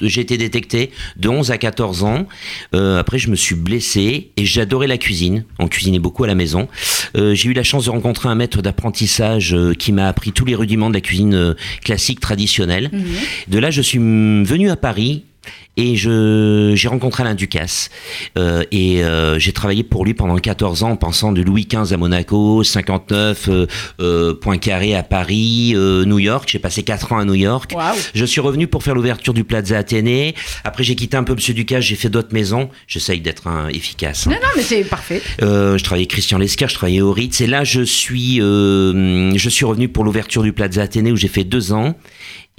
Speaker 3: J'ai été détecté de 11 à 14 ans. Euh, après, je me suis blessé et j'adorais la cuisine. On cuisinait beaucoup à la maison. Euh, j'ai eu la chance de rencontrer un maître d'apprentissage euh, qui m'a appris tous les rudiments de la cuisine euh, classique traditionnelle.
Speaker 1: Mhm.
Speaker 3: De là, je suis venu à Paris et je j'ai rencontré Alain Ducasse Euh, et euh, j'ai travaillé pour lui pendant 14 ans en pensant de Louis XV à Monaco, 59 euh, euh, Poincaré à Paris, New York. J'ai passé 4 ans à New York. Je suis revenu pour faire l'ouverture du Plaza Athénée. Après, j'ai quitté un peu Monsieur Ducasse, j'ai fait d'autres maisons. J'essaye d'être efficace. hein.
Speaker 1: Non, non, mais c'est parfait.
Speaker 3: Je travaillais Christian Lescar, je travaillais au Ritz. Et là, je suis, je suis revenu pour l'ouverture du Plaza Athénée où j'ai fait deux ans.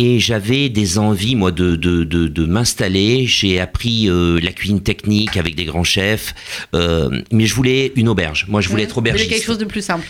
Speaker 3: Et j'avais des envies, moi, de, de, de, de m'installer. J'ai appris euh, la cuisine technique avec des grands chefs. Euh, mais je voulais une auberge. Moi, je voulais être
Speaker 1: Vous voulez
Speaker 3: aubergiste.
Speaker 1: quelque chose de plus simple.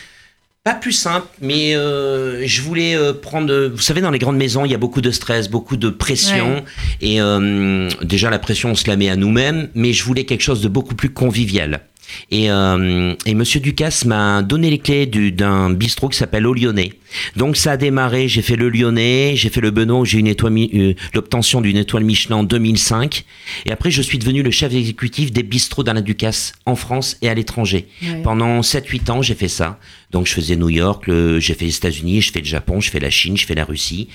Speaker 3: Pas plus simple, mais euh, je voulais euh, prendre. Vous savez, dans les grandes maisons, il y a beaucoup de stress, beaucoup de pression.
Speaker 1: Ouais.
Speaker 3: Et euh, déjà, la pression, on se la met à nous-mêmes, mais je voulais quelque chose de beaucoup plus convivial. Et, et Monsieur Ducasse m'a donné les clés du- d'un bistrot qui s'appelle Au Lyonnais. Donc ça a démarré, j'ai fait le Lyonnais, j'ai fait le Benoît, où j'ai eu une étoile, euh, l'obtention d'une étoile Michelin en 2005. Et après, je suis devenu le chef exécutif des bistrots d'Alain Ducasse en France et à l'étranger.
Speaker 1: Ouais.
Speaker 3: Pendant 7-8 ans, j'ai fait ça. Donc je faisais New York, j'ai fait les États-Unis, je fais le Japon, je fais la Chine, je fais la Russie.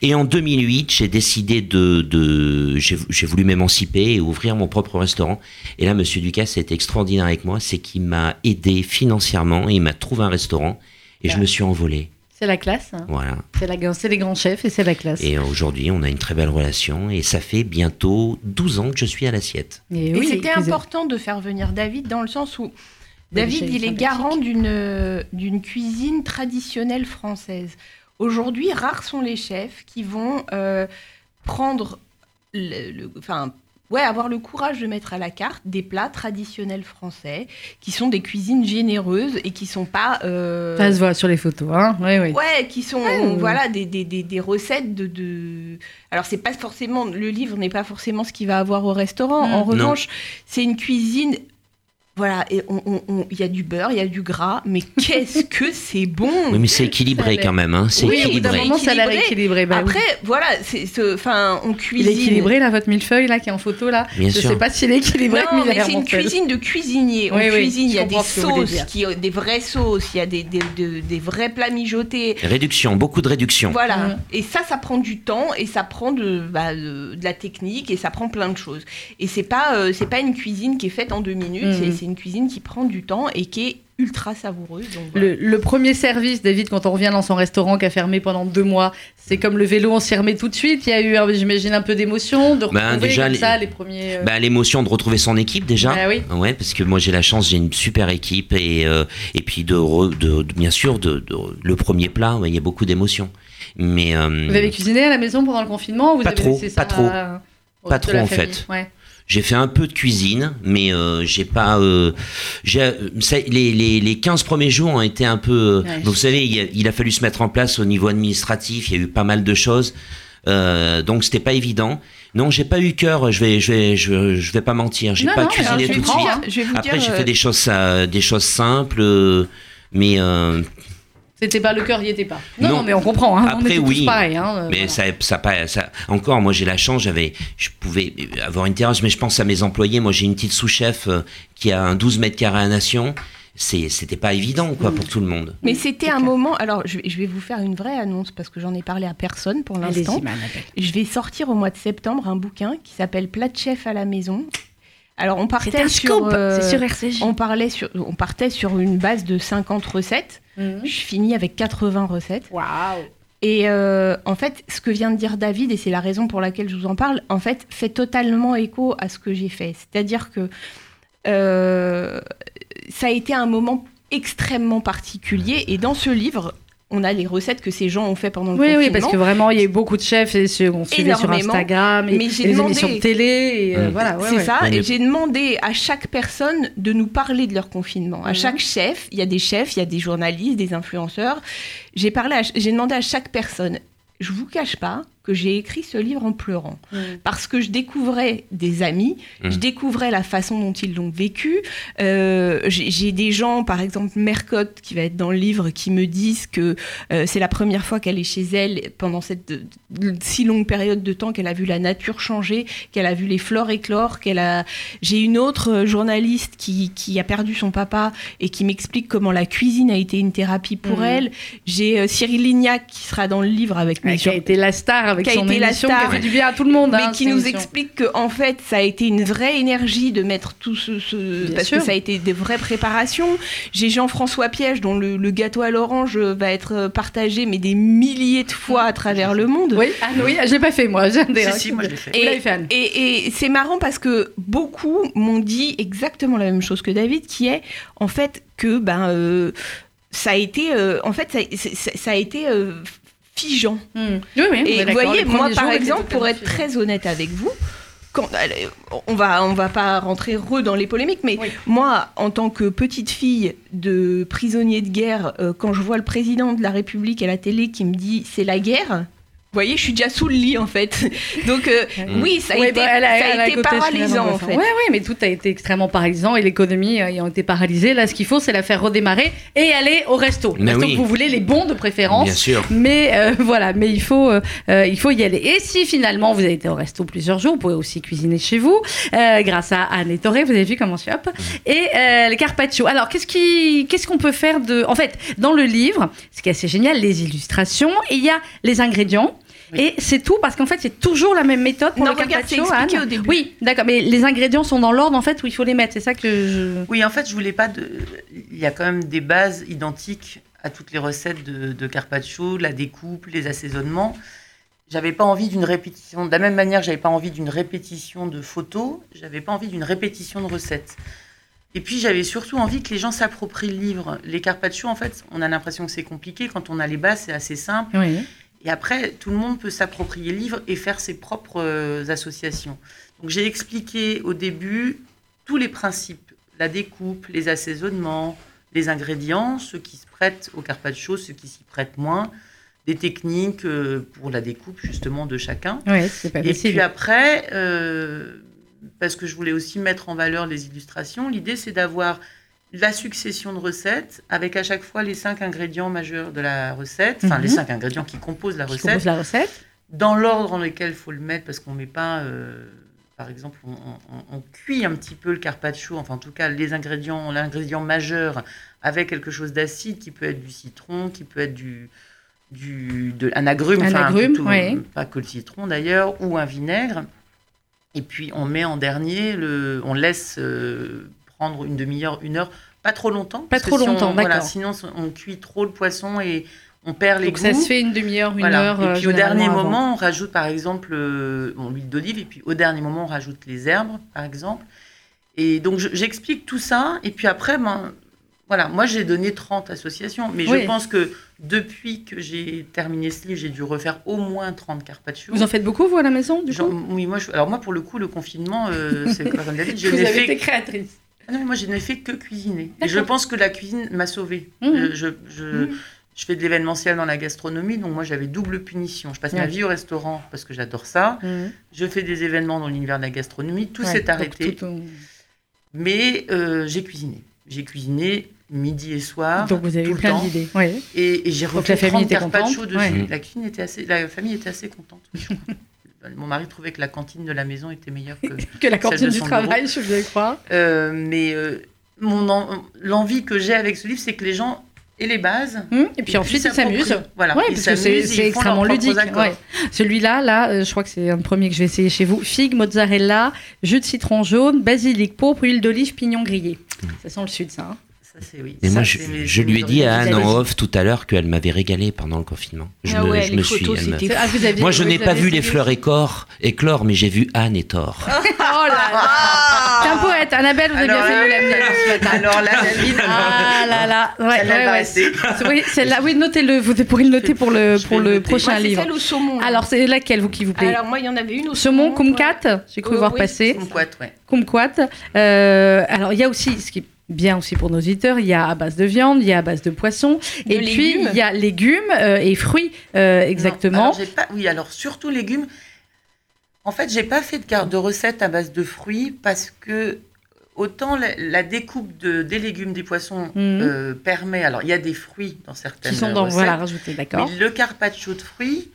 Speaker 3: Et en 2008, j'ai décidé de, de j'ai voulu m'émanciper et ouvrir mon propre restaurant. Et là, Monsieur Ducasse a été extraordinaire avec moi, c'est qu'il m'a aidé financièrement et il m'a trouvé un restaurant et je
Speaker 1: Ah.
Speaker 3: me suis envolé.
Speaker 1: C'est la classe. hein.
Speaker 3: Voilà.
Speaker 1: C'est la- c'est les grands chefs et c'est la classe.
Speaker 3: Et aujourd'hui, on a une très belle relation et ça fait bientôt 12 ans que je suis à l'assiette.
Speaker 1: Et
Speaker 2: Et
Speaker 1: oui,
Speaker 2: c'était important de faire venir David dans le sens où David, il est garant d'une d'une cuisine traditionnelle française. Aujourd'hui, rares sont les chefs qui vont euh, prendre, le, le- enfin, ouais, avoir le courage de mettre à la carte des plats traditionnels français qui sont des cuisines généreuses et qui sont pas. euh,
Speaker 1: Ça se voit sur les photos. Hein oui, oui.
Speaker 2: Ouais, qui sont
Speaker 1: Ouais,
Speaker 2: voilà des, des, des, des recettes de, de... Alors c'est pas forcément le livre n'est pas forcément ce qu'il va avoir au restaurant.
Speaker 1: Mm.
Speaker 2: En revanche, c'est une cuisine voilà et on- on- on- il y a du beurre, il y a du gras, mais qu'est-ce que c'est bon.
Speaker 3: Oui, mais c'est équilibré quand même, hein. C'est
Speaker 2: Oui,
Speaker 3: équilibré.
Speaker 1: moment, ça a l'air
Speaker 2: Équilibré.
Speaker 1: équilibré. Bah oui.
Speaker 2: Après voilà, c'est ce- enfin on
Speaker 1: Il
Speaker 2: cuisine.
Speaker 1: est équilibré là, votre millefeuille là qui est en photo là.
Speaker 3: Bien
Speaker 1: je
Speaker 3: sûr.
Speaker 1: sais pas s'il est équilibré,
Speaker 2: Non,
Speaker 1: mais il
Speaker 2: c'est une cuisine de cuisinier. On
Speaker 1: Oui, oui,
Speaker 2: cuisine, il y a des sauces, qui, des vraies sauces, il y a des, des, de- des vrais plats mijotés.
Speaker 3: Réduction, beaucoup de réduction.
Speaker 2: Voilà.
Speaker 1: Mhm.
Speaker 2: Et ça, ça prend du temps et ça prend de, bah, de, de la technique et ça prend plein de choses. Et c'est pas, euh, c'est pas une cuisine qui est faite en deux minutes.
Speaker 1: Mhm.
Speaker 2: C'est- une cuisine qui prend du temps et qui est ultra savoureuse. Donc, voilà.
Speaker 1: Le, le premier service, David, quand on revient dans son restaurant qui a fermé pendant deux mois, c'est comme le vélo, on s'y remet tout de suite. Il y a eu, euh, j'imagine, un peu d'émotion, de retrouver
Speaker 3: Ben, déjà,
Speaker 1: comme
Speaker 3: les-
Speaker 1: ça les premiers. euh,
Speaker 3: Bah, l'émotion de retrouver son équipe déjà.
Speaker 1: Ah oui.
Speaker 3: Ouais, parce que moi j'ai la chance, j'ai une super équipe et euh, et puis de, re- de, de- bien sûr de, de- le premier plat, ouais, il y a beaucoup d'émotions. Mais euh,
Speaker 1: Vous avez cuisiné à la maison pendant le confinement ou vous
Speaker 3: Pas
Speaker 1: avez
Speaker 3: trop,
Speaker 1: laissé ça
Speaker 3: pas trop.
Speaker 1: à-
Speaker 3: Pas trop, en
Speaker 1: famille
Speaker 3: fait.
Speaker 1: Ouais.
Speaker 3: J'ai fait un peu de cuisine, mais euh, j'ai pas. euh, euh, ça- les, les, les 15 premiers jours ont été un peu. euh,
Speaker 1: Ouais.
Speaker 3: Vous savez, il a, il a fallu se mettre en place au niveau administratif. Il y a eu pas mal de choses. Euh, donc c'était pas évident. Non, j'ai pas eu cœur. Je vais, je vais, je, je vais pas mentir. J'ai pas
Speaker 1: non,
Speaker 3: cuisiné tout de suite. Après, j'ai
Speaker 2: euh,
Speaker 3: fait des choses, euh, des choses simples, euh, mais euh,
Speaker 1: C'était pas le cœur, y était pas. Non, non,
Speaker 3: Non.
Speaker 1: mais on comprend. Hein,
Speaker 3: Après, oui.
Speaker 1: Hein, euh,
Speaker 3: Mais
Speaker 1: voilà.
Speaker 3: ça, ça, pas- ça, encore, moi j'ai la chance, j'avais, je pouvais avoir une terrasse, mais je pense à mes employés. Moi j'ai une petite sous-chef euh, qui a un 12 mètres carrés à Nation. C'est, c'était pas évident quoi pour tout le monde.
Speaker 2: Mais c'était un
Speaker 1: clair.
Speaker 2: moment. Alors, je vais, je vais vous faire une vraie annonce parce que j'en ai parlé à personne pour l'instant. Je vais sortir au mois de septembre un bouquin qui s'appelle Plat de chef à la maison. Alors, on partait sur. euh,
Speaker 1: c'est sur RCJ.
Speaker 2: on, parlait sur, on partait sur une base de 50 recettes.
Speaker 1: Mhm.
Speaker 2: Je finis avec 80 recettes.
Speaker 1: Waouh.
Speaker 2: Et euh, en fait, ce que vient de dire David, et c'est la raison pour laquelle je vous en parle, en fait, fait totalement écho à ce que j'ai fait. C'est-à-dire que euh, ça a été un moment extrêmement particulier. Et dans ce livre, on a les recettes que ces gens ont fait pendant le
Speaker 1: Oui,
Speaker 2: confinement.
Speaker 1: oui, parce que vraiment, il y a eu beaucoup de chefs et sur- on suivait sur
Speaker 2: Énormément.
Speaker 1: Instagram et,
Speaker 2: Mais
Speaker 1: et les
Speaker 2: demandé-
Speaker 1: émissions de télé. Et, euh, voilà, ouais,
Speaker 2: c'est
Speaker 1: ouais.
Speaker 2: ça,
Speaker 3: Ouais,
Speaker 2: et j'ai demandé à chaque personne de nous parler de leur confinement. À
Speaker 1: Mhm.
Speaker 2: chaque chef, il y a des chefs, il y a des journalistes, des influenceurs. J'ai parlé, j'ai demandé à chaque personne. Je vous cache pas, que j'ai écrit ce livre en pleurant.
Speaker 1: Mm.
Speaker 2: Parce que je découvrais des amis,
Speaker 3: Mm.
Speaker 2: je découvrais la façon dont ils l'ont vécu. Euh, j'ai des gens, par exemple Mercotte, qui va être dans le livre, qui me disent que euh, c'est la première fois qu'elle est chez elle pendant cette si longue période de temps qu'elle a vu la nature changer, qu'elle a vu les fleurs éclore, qu'elle a. J'ai une autre euh, journaliste qui, qui a perdu son papa et qui m'explique comment la cuisine a été une thérapie pour
Speaker 1: Mhm.
Speaker 2: elle. J'ai euh, Cyril Lignac qui sera dans le livre avec
Speaker 1: Ouais,
Speaker 2: mes
Speaker 1: qui a été la star avec
Speaker 2: Qui a
Speaker 1: son
Speaker 2: été la
Speaker 1: émission,
Speaker 2: star.
Speaker 1: qui a fait du bien à tout le monde.
Speaker 2: mais
Speaker 1: hein,
Speaker 2: qui nous
Speaker 1: émission.
Speaker 2: explique que en fait ça a été une vraie énergie de mettre tout ce, parce
Speaker 1: sûr.
Speaker 2: que ça a été des vraies préparations. J'ai Jean-François Piège dont le, le gâteau à l'orange va être partagé mais des milliers de fois à travers le monde.
Speaker 1: Oui, Anne, oui, je l'ai pas fait moi. J'ai des-
Speaker 4: Si, si, moi je l'ai fait.
Speaker 2: Et, et c'est marrant parce que beaucoup m'ont dit exactement la même chose que David, qui est en fait que ben euh, ça a été euh, en fait ça a été euh, figeant.
Speaker 1: Hmm. Oui, oui,
Speaker 2: Et vous voyez, moi par exemple, pour être très honnête avec vous, quand, allez, on va on va pas rentrer re dans les polémiques, mais
Speaker 1: Oui.
Speaker 2: moi en tant que petite fille de prisonnier de guerre, euh, quand je vois le président de la République à la télé qui me dit c'est la guerre. Vous voyez, je suis déjà sous le lit en fait. Donc euh,
Speaker 3: Mm.
Speaker 2: oui, ça a
Speaker 1: Ouais,
Speaker 2: été,
Speaker 1: bah, elle a-
Speaker 2: ça a
Speaker 1: elle a
Speaker 2: été
Speaker 1: côté
Speaker 2: paralysant en fait.
Speaker 1: Oui, oui, mais tout a été extrêmement paralysant et l'économie euh, ayant été paralysée. Là, ce qu'il faut, c'est la faire redémarrer et aller au resto.
Speaker 3: Mais
Speaker 1: resto
Speaker 3: oui.
Speaker 1: que vous voulez, les bons de préférence.
Speaker 3: Bien sûr.
Speaker 1: Mais euh, voilà, mais il faut, euh, il faut y aller. Et si finalement vous avez été au resto plusieurs jours, vous pouvez aussi cuisiner chez vous, euh, grâce à Anne et Toré. Vous avez vu comment je suis hop. Et euh, le carpaccio. Alors, qu'est-ce qui, qu'est-ce qu'on peut faire de, en fait, dans le livre, ce qui est assez génial, les illustrations. Et il y a les ingrédients. Et c'est tout parce qu'en fait c'est toujours la même méthode pour
Speaker 2: Non,
Speaker 1: le
Speaker 2: regarde,
Speaker 1: carpaccio.
Speaker 2: expliqué
Speaker 1: Anne.
Speaker 2: au début.
Speaker 1: Oui, d'accord, mais les ingrédients sont dans l'ordre en fait où il faut les mettre. C'est ça que je.
Speaker 4: Oui, en fait, je voulais pas de. Il y a quand même des bases identiques à toutes les recettes de, de carpaccio, la découpe, les assaisonnements. J'avais pas envie d'une répétition. De la même manière, j'avais pas envie d'une répétition de photos. J'avais pas envie d'une répétition de recettes. Et puis, j'avais surtout envie que les gens s'approprient le livre. Les carpaccio, en fait, on a l'impression que c'est compliqué. Quand on a les bases, c'est assez simple.
Speaker 1: Oui.
Speaker 4: Et après, tout le monde peut s'approprier le livre et faire ses propres euh, associations. Donc j'ai expliqué au début tous les principes, la découpe, les assaisonnements, les ingrédients, ceux qui se prêtent au carpaccio, ceux qui s'y prêtent moins, des techniques euh, pour la découpe justement de chacun.
Speaker 1: Oui, c'est pas
Speaker 4: Et
Speaker 1: facile.
Speaker 4: puis après, euh, parce que je voulais aussi mettre en valeur les illustrations, l'idée c'est d'avoir la succession de recettes avec à chaque fois les cinq ingrédients majeurs de la recette, enfin
Speaker 1: Mhm.
Speaker 4: les cinq ingrédients qui composent la
Speaker 1: Qui
Speaker 4: recette,
Speaker 1: compose la recette.
Speaker 4: dans l'ordre dans lequel il faut le mettre parce qu'on met pas, euh, par exemple, on, on- on cuit un petit peu le carpaccio, enfin en tout cas les ingrédients, l'ingrédient majeur avec quelque chose d'acide qui peut être du citron, qui peut être du du de, un agrume,
Speaker 1: Un agrume, ouais.
Speaker 4: pas que le citron d'ailleurs, ou un vinaigre. Et puis on met en dernier, le, on laisse euh, prendre une demi-heure, une heure, pas trop longtemps.
Speaker 1: Pas trop
Speaker 4: si on-
Speaker 1: longtemps,
Speaker 4: voilà,
Speaker 1: d'accord.
Speaker 4: sinon on cuit trop le poisson et on perd les
Speaker 1: Donc ça
Speaker 4: goûts.
Speaker 1: se fait une demi-heure, une
Speaker 4: Voilà.
Speaker 1: heure.
Speaker 4: Et
Speaker 1: euh,
Speaker 4: puis au dernier
Speaker 1: avant.
Speaker 4: moment, on rajoute par exemple euh, bon, l'huile d'olive, et puis au dernier moment, on rajoute les herbes, par exemple. Et donc je- j'explique tout ça, et puis après, ben, voilà, moi j'ai donné 30 associations, mais
Speaker 1: Oui.
Speaker 4: je pense que depuis que j'ai terminé ce livre, j'ai dû refaire au moins 30 carpaccio.
Speaker 1: Vous en faites beaucoup, vous, à la maison, du
Speaker 4: Genre,
Speaker 1: coup?
Speaker 4: oui, moi, je- alors moi pour le coup, le confinement, euh, c'est pas comme je
Speaker 1: Vous avez
Speaker 4: fait
Speaker 1: été créatrice.
Speaker 4: Ah non, moi, je n'ai fait que cuisiner. Et je pense que la cuisine m'a sauvée.
Speaker 1: Mhm.
Speaker 4: Je, je, je,
Speaker 1: Mhm.
Speaker 4: je fais de l'événementiel dans la gastronomie, donc moi, j'avais double punition. Je passe ma
Speaker 1: Ouais.
Speaker 4: vie au restaurant parce que j'adore ça.
Speaker 1: Mhm.
Speaker 4: Je fais des événements dans l'univers de la gastronomie. Tout
Speaker 1: Ouais,
Speaker 4: s'est arrêté.
Speaker 1: tout,
Speaker 4: Mais euh, j'ai cuisiné. J'ai cuisiné midi et soir.
Speaker 1: Donc vous avez
Speaker 4: tout
Speaker 1: eu
Speaker 4: le
Speaker 1: plein
Speaker 4: temps.
Speaker 1: d'idées. Oui.
Speaker 4: Et, et j'ai refait
Speaker 1: la famille
Speaker 4: 30
Speaker 1: était contente.
Speaker 4: dessus.
Speaker 1: Ouais.
Speaker 4: La, cuisine était assez, la famille était assez contente. je crois. Mon mari trouvait que la cantine de la maison était meilleure que,
Speaker 1: Que la cantine
Speaker 4: de
Speaker 1: du
Speaker 4: son
Speaker 1: travail, je vais croire.
Speaker 4: Euh, mais euh, mon en- l'envie que j'ai avec ce livre, c'est que les gens aient les bases.
Speaker 1: Hum, Et puis ensuite, ils s'amusent.
Speaker 4: Voilà,
Speaker 1: Ouais,
Speaker 4: ils
Speaker 1: parce que c'est extrêmement ludique. ouais. Celui-là, là, euh, je crois que c'est un premier que je vais essayer chez vous. Figue, mozzarella, jus de citron jaune, basilic, pourpre, huile d'olive, pignon grillé. Ça sent le sud, ça. hein.
Speaker 4: Ça, c'est oui.
Speaker 3: Et
Speaker 4: Ça,
Speaker 3: moi, je, lui ai dit à. Anne en off tout à l'heure qu'elle m'avait régalé pendant le confinement. Je
Speaker 2: Ah
Speaker 3: me,
Speaker 2: ouais,
Speaker 3: je
Speaker 2: les
Speaker 3: me
Speaker 2: photos,
Speaker 3: suis. me-
Speaker 1: Ah,
Speaker 3: Moi, je n'ai pas vu les fleurs éclore, éclore, mais j'ai vu Anne et Thor.
Speaker 1: Oh là là T'es un poète, Annabelle, vous avez bien
Speaker 4: Alors
Speaker 1: fait de
Speaker 4: là-
Speaker 1: me l'amener alors,
Speaker 4: là, David,
Speaker 1: Ah là là, ouais,
Speaker 4: celle-là
Speaker 1: ouais,
Speaker 4: va
Speaker 1: ouais. Oui, celle-là, oui, notez-le, vous pourrez le noter pour le, pour prochain
Speaker 2: c'est
Speaker 1: livre.
Speaker 2: celle au saumon. là.
Speaker 1: Alors, c'est laquelle, vous, qui vous plaît?
Speaker 2: Alors moi, il y en avait une au
Speaker 1: Saumon,
Speaker 2: saumon.
Speaker 1: kumquat, j'ai cru voir
Speaker 2: oui,
Speaker 1: passer.
Speaker 4: Kumquat, ouais.
Speaker 1: Kumquat. Euh, alors, il y a aussi, ce qui est bien aussi pour nos auditeurs. Il y a à base de viande, il y a à base de poisson.
Speaker 2: De
Speaker 1: et puis, il y a légumes euh, et fruits, euh,
Speaker 4: Non,
Speaker 1: exactement.
Speaker 4: alors, j'ai pas, oui, alors surtout légumes. En fait, j'ai pas fait de, carte de recette à base de fruits parce que autant la, la découpe de, des légumes, des poissons
Speaker 1: Mhm.
Speaker 4: euh, permet. Alors, il y a des fruits dans certaines
Speaker 1: qui sont dans,
Speaker 4: recettes,
Speaker 1: voilà, rajoutés, d'accord.
Speaker 4: le carpaccio de fruits,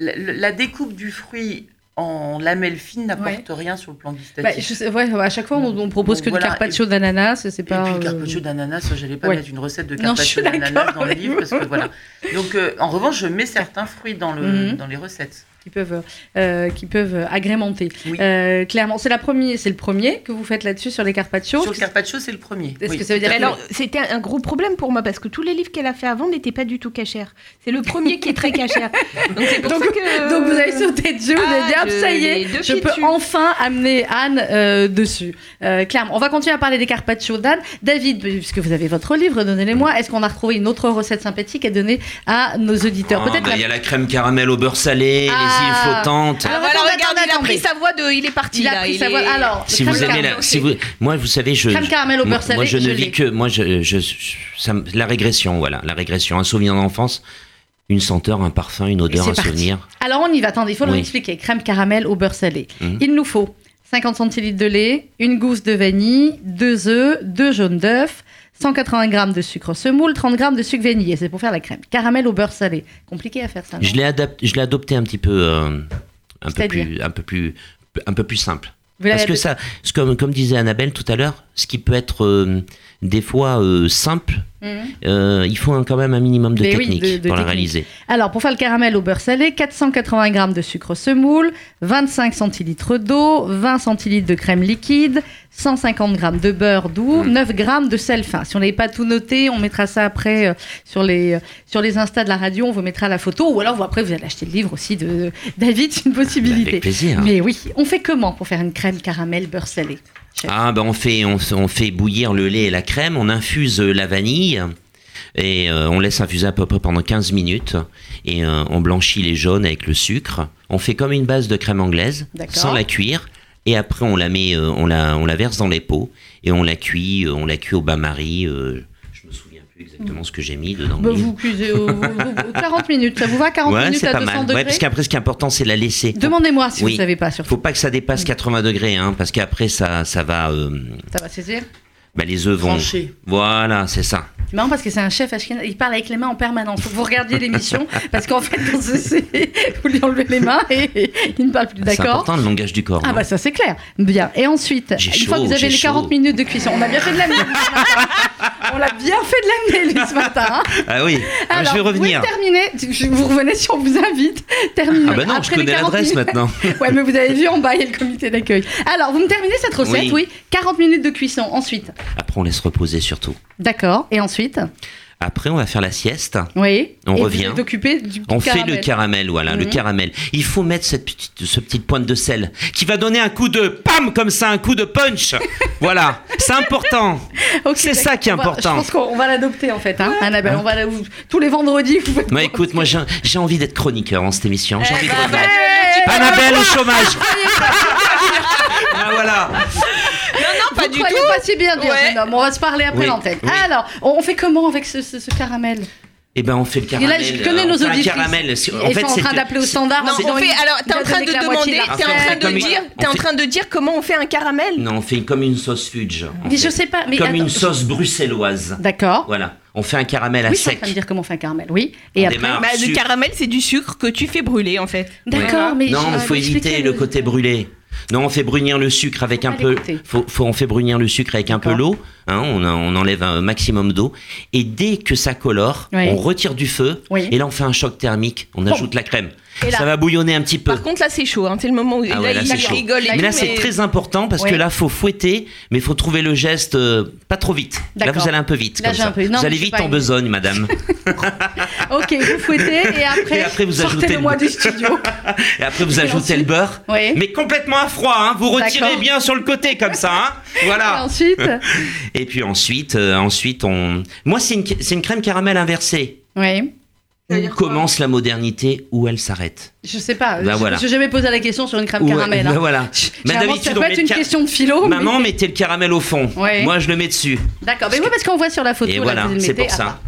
Speaker 4: la, la découpe du fruit en lamelles fines n'apporte rien sur le plan gustatif.
Speaker 1: Bah, ouais, à chaque fois, on, on propose
Speaker 4: Donc,
Speaker 1: que
Speaker 4: voilà,
Speaker 1: le carpaccio d'ananas, c'est
Speaker 4: Et
Speaker 1: pas.
Speaker 4: puis le
Speaker 1: euh,
Speaker 4: carpaccio d'ananas, j'allais pas
Speaker 1: ouais.
Speaker 4: mettre une recette de carpaccio d'ananas dans le livre parce que voilà. Donc euh, en revanche, je mets certains fruits dans le
Speaker 1: Mhm.
Speaker 4: dans les recettes.
Speaker 1: Qui peuvent, euh, qui peuvent agrémenter.
Speaker 4: Oui.
Speaker 1: Euh, clairement, c'est la première, c'est le premier que vous faites là-dessus sur les carpaccio.
Speaker 4: Sur le carpaccio, c'est le premier.
Speaker 1: Est-ce
Speaker 4: Oui.
Speaker 1: que ça veut dire
Speaker 2: alors, c'était un gros problème pour moi parce que tous les livres qu'elle a fait avant n'étaient pas du tout cachers. C'est le premier qui est très cachère. Donc c'est pour
Speaker 1: Donc-
Speaker 2: ça que.
Speaker 1: Donc vous avez sauté dessus, vous avez dit
Speaker 2: Ah,
Speaker 1: hop,
Speaker 2: je-
Speaker 1: ça y est, je peux
Speaker 2: dessus.
Speaker 1: enfin amener Anne euh, dessus. Euh, clairement, on va continuer à parler des carpaccio d'Anne. David, puisque vous avez votre livre, donnez-les-moi. Est-ce qu'on a retrouvé une autre recette sympathique à donner à nos auditeurs?
Speaker 3: Ah,
Speaker 1: Peut-être
Speaker 3: bah,
Speaker 1: la-
Speaker 3: Il y a la crème caramel au beurre salé,
Speaker 1: Ah.
Speaker 3: les îles flottantes.
Speaker 1: Alors,
Speaker 2: Ah, voilà, regarde, il a pris sa voix de. Il est parti
Speaker 1: Il a
Speaker 2: là.
Speaker 1: pris
Speaker 2: il
Speaker 1: sa
Speaker 2: est-
Speaker 1: voix. Alors,
Speaker 3: Si
Speaker 1: crème
Speaker 3: vous aimez
Speaker 1: caramel,
Speaker 3: la, si vous, moi, vous savez, je,
Speaker 1: Crème caramel au beurre salé,
Speaker 3: moi, je ne vis que, moi, je, je, ça la régression, voilà, la régression, un souvenir d'enfance, une senteur, un parfum, une odeur, un
Speaker 1: parti.
Speaker 3: souvenir.
Speaker 1: Alors on y va, attendez, il faut
Speaker 3: Oui.
Speaker 1: expliquer. Crème caramel au beurre salé.
Speaker 3: Mhm.
Speaker 1: Il nous faut 50 centilitres de lait, une gousse de vanille, deux œufs, deux jaunes d'œufs, 180 g de sucre semoule, 30 g de sucre vanillé. C'est pour faire la crème. Caramel au beurre salé. Compliqué à faire ça.
Speaker 3: Je l'ai adapté, je l'ai adopté un petit peu, euh, un peu plus, un peu plus, un peu plus simple.
Speaker 1: Vous
Speaker 3: Parce que ça, comme, comme disait Annabelle tout à l'heure, ce qui peut être euh, des fois euh, simple,
Speaker 1: Mhm.
Speaker 3: euh, il faut un- quand même un minimum de
Speaker 1: Mais oui,
Speaker 3: technique
Speaker 1: de- de
Speaker 3: pour la
Speaker 1: technique.
Speaker 3: réaliser.
Speaker 1: Alors, pour faire le caramel au beurre salé, 480 g de sucre semoule, 25 centilitres d'eau, 20 centilitres de crème liquide, 150 g de beurre doux,
Speaker 3: Mm.
Speaker 1: 9 g de sel fin. Si on n'avait pas tout noté, on mettra ça après euh, sur les euh, sur les Insta de la radio, on vous mettra la photo, ou alors vous, après vous allez acheter le livre aussi de de David, c'est une possibilité.
Speaker 3: Avec plaisir.
Speaker 1: Mais oui, on fait comment pour faire une crème caramel beurre salé
Speaker 3: Ah ben on fait on, fait- on fait bouillir le lait et la crème, on infuse euh, la vanille et euh, on laisse infuser à peu près pendant 15 minutes et euh, on blanchit les jaunes avec le sucre. On fait comme une base de crème anglaise sans la cuire et après on la met euh, on la on la verse dans les pots et on la cuit on la cuit au bain-marie je me souviens plus exactement ce que j'ai mis dedans.
Speaker 1: Bah, vous cuisez vous- vous- 40 minutes, ça vous va 40
Speaker 3: ouais,
Speaker 1: minutes à
Speaker 3: pas
Speaker 1: 200
Speaker 3: mal.
Speaker 1: degrés
Speaker 3: Ouais, parce qu'après ce qui est important c'est la laisser.
Speaker 1: Demandez-moi si
Speaker 3: Oui.
Speaker 1: vous savez pas surtout.
Speaker 3: Faut pas que ça dépasse 80 degrés hein, parce qu'après ça ça va euh,
Speaker 1: Ça va saisir
Speaker 3: bah, les œufs vont voilà c'est ça.
Speaker 1: C'est marrant parce que c'est un chef il parle avec les mains en permanence. Faut que vous regardiez l'émission parce qu'en fait, c'est- c'est- vous lui enlevez les mains et il ne parle plus.
Speaker 3: C'est
Speaker 1: D'accord
Speaker 3: important le langage du corps.
Speaker 1: Ah
Speaker 3: non
Speaker 1: bah ça c'est clair. Bien. Et ensuite, une fois que vous avez les 40
Speaker 3: chaud.
Speaker 1: minutes de cuisson, on a bien fait de l'amener. on l'a bien fait de l'amener lui ce matin. hein.
Speaker 3: Ah oui, Ah, je vais
Speaker 1: Alors,
Speaker 3: revenir.
Speaker 1: Vous terminez, je- vous revenez si on vous invite. Terminez.
Speaker 3: Ah bah non, je
Speaker 1: Après les
Speaker 3: connais
Speaker 1: 40
Speaker 3: l'adresse maintenant.
Speaker 1: ouais, mais vous avez vu en bas, il y a le comité d'accueil. Alors, vous me terminez cette recette, oui.
Speaker 3: Oui.
Speaker 1: 40 minutes de cuisson. Ensuite,
Speaker 3: Après, on laisse reposer surtout.
Speaker 1: D'accord. Et ensuite,
Speaker 3: Après, on va faire la sieste.
Speaker 1: oui.
Speaker 3: On
Speaker 1: Et
Speaker 3: revient.
Speaker 1: Vous êtes occupé du
Speaker 3: On fait le caramel, voilà, le
Speaker 1: Mhm.
Speaker 3: caramel. Il faut mettre cette petite, ce petite pointe de sel qui va donner un coup de pam comme ça, un coup de punch. voilà, c'est important. C'est ça qui est important.
Speaker 1: Je pense qu'on va l'adopter en fait, hein, Annabelle. On va tous les vendredis. Vous faites
Speaker 3: Moi, écoute, moi, j'ai envie d'être chroniqueur dans cette émission. J'ai
Speaker 2: Eh
Speaker 3: envie de revenir.
Speaker 1: Hey
Speaker 3: Annabelle au chômage.
Speaker 2: pas du tout.
Speaker 1: pas si bien dire,
Speaker 2: Ouais.
Speaker 1: jeune homme. On va se parler après
Speaker 3: Oui,
Speaker 1: l'antenne.
Speaker 3: oui.
Speaker 1: Alors, on fait comment avec ce, ce- ce caramel
Speaker 3: Eh ben, on fait le
Speaker 1: Et
Speaker 3: caramel.
Speaker 1: là, je connais
Speaker 3: euh,
Speaker 1: nos
Speaker 3: fait
Speaker 1: auditrices.
Speaker 3: caramel. C'est-
Speaker 1: Ils sont en train d'appeler au standard.
Speaker 2: Non,
Speaker 1: en
Speaker 2: on fait. Alors, t'es en
Speaker 1: a
Speaker 2: train de demander,
Speaker 1: de
Speaker 2: t'es en train de dire,
Speaker 3: on
Speaker 2: t'es en
Speaker 3: fait-
Speaker 2: train de dire comment on fait un caramel.
Speaker 3: Non, on fait comme une sauce fudge. en
Speaker 1: Mais
Speaker 3: fait.
Speaker 1: je sais pas. Mais
Speaker 3: Comme
Speaker 1: attends,
Speaker 3: une sauce bruxelloise.
Speaker 1: D'accord.
Speaker 3: Voilà, on fait un caramel à
Speaker 1: Oui, je suis en
Speaker 3: sec.
Speaker 1: train de dire comment on fait un caramel. Oui. Et
Speaker 3: On
Speaker 1: après.
Speaker 2: Bah, le caramel, c'est du sucre que tu fais brûler en fait.
Speaker 1: D'accord, mais
Speaker 3: Non, il faut éviter le côté brûlé. Non, on fait brunir le sucre avec un peu. Faut, faut- on fait brunir le sucre avec un peu l'eau. hein, on, enlève un maximum d'eau. Et dès que ça colore,
Speaker 1: Oui.
Speaker 3: on retire du feu.
Speaker 1: Oui.
Speaker 3: Et là, on fait un choc thermique. On ajoute la crème.
Speaker 1: Et là-
Speaker 3: Ça va bouillonner un petit peu.
Speaker 2: Par contre, là, c'est chaud. hein. C'est le moment où
Speaker 3: Ah
Speaker 2: là,
Speaker 3: ouais, là,
Speaker 2: il rigole. et
Speaker 3: mais là, c'est très important parce que là, faut fouetter, mais il faut trouver le geste euh, pas trop vite. Là, vous allez un peu vite.
Speaker 1: Là,
Speaker 3: comme ça.
Speaker 1: un peu- non,
Speaker 3: vous allez vite en
Speaker 1: une-
Speaker 3: besogne, madame.
Speaker 1: Ok, vous fouettez et après,
Speaker 3: Et après, vous ajoutez le-
Speaker 1: du studio.
Speaker 3: Et après, vous
Speaker 1: Et
Speaker 3: ajoutez
Speaker 1: ensuite
Speaker 3: le beurre.
Speaker 1: Oui.
Speaker 3: Mais complètement à froid, hein. vous retirez bien sur le côté comme ça. Hein.
Speaker 1: Et
Speaker 3: Voilà.
Speaker 1: ensuite,
Speaker 3: Et puis ensuite, euh, ensuite on. Moi, c'est une, c'est une crème caramel inversée.
Speaker 1: oui.
Speaker 3: Où commence la modernité, où elle s'arrête.
Speaker 6: Je sais pas.
Speaker 3: Bah
Speaker 6: je
Speaker 3: voilà.
Speaker 6: n'ai jamais posé la question sur une crème
Speaker 3: Où-
Speaker 6: caramel.
Speaker 3: bah
Speaker 6: hein.
Speaker 3: voilà. Mais
Speaker 6: ça peut être une question de philo. mais-
Speaker 3: Maman, mettez le caramel au fond.
Speaker 6: Ouais.
Speaker 3: Moi, je le mets dessus.
Speaker 6: D'accord, mais oui, parce qu'on voit sur la photo.
Speaker 3: Et
Speaker 6: là,
Speaker 3: voilà, c'est pour
Speaker 6: Ah,
Speaker 3: ça.
Speaker 6: bah.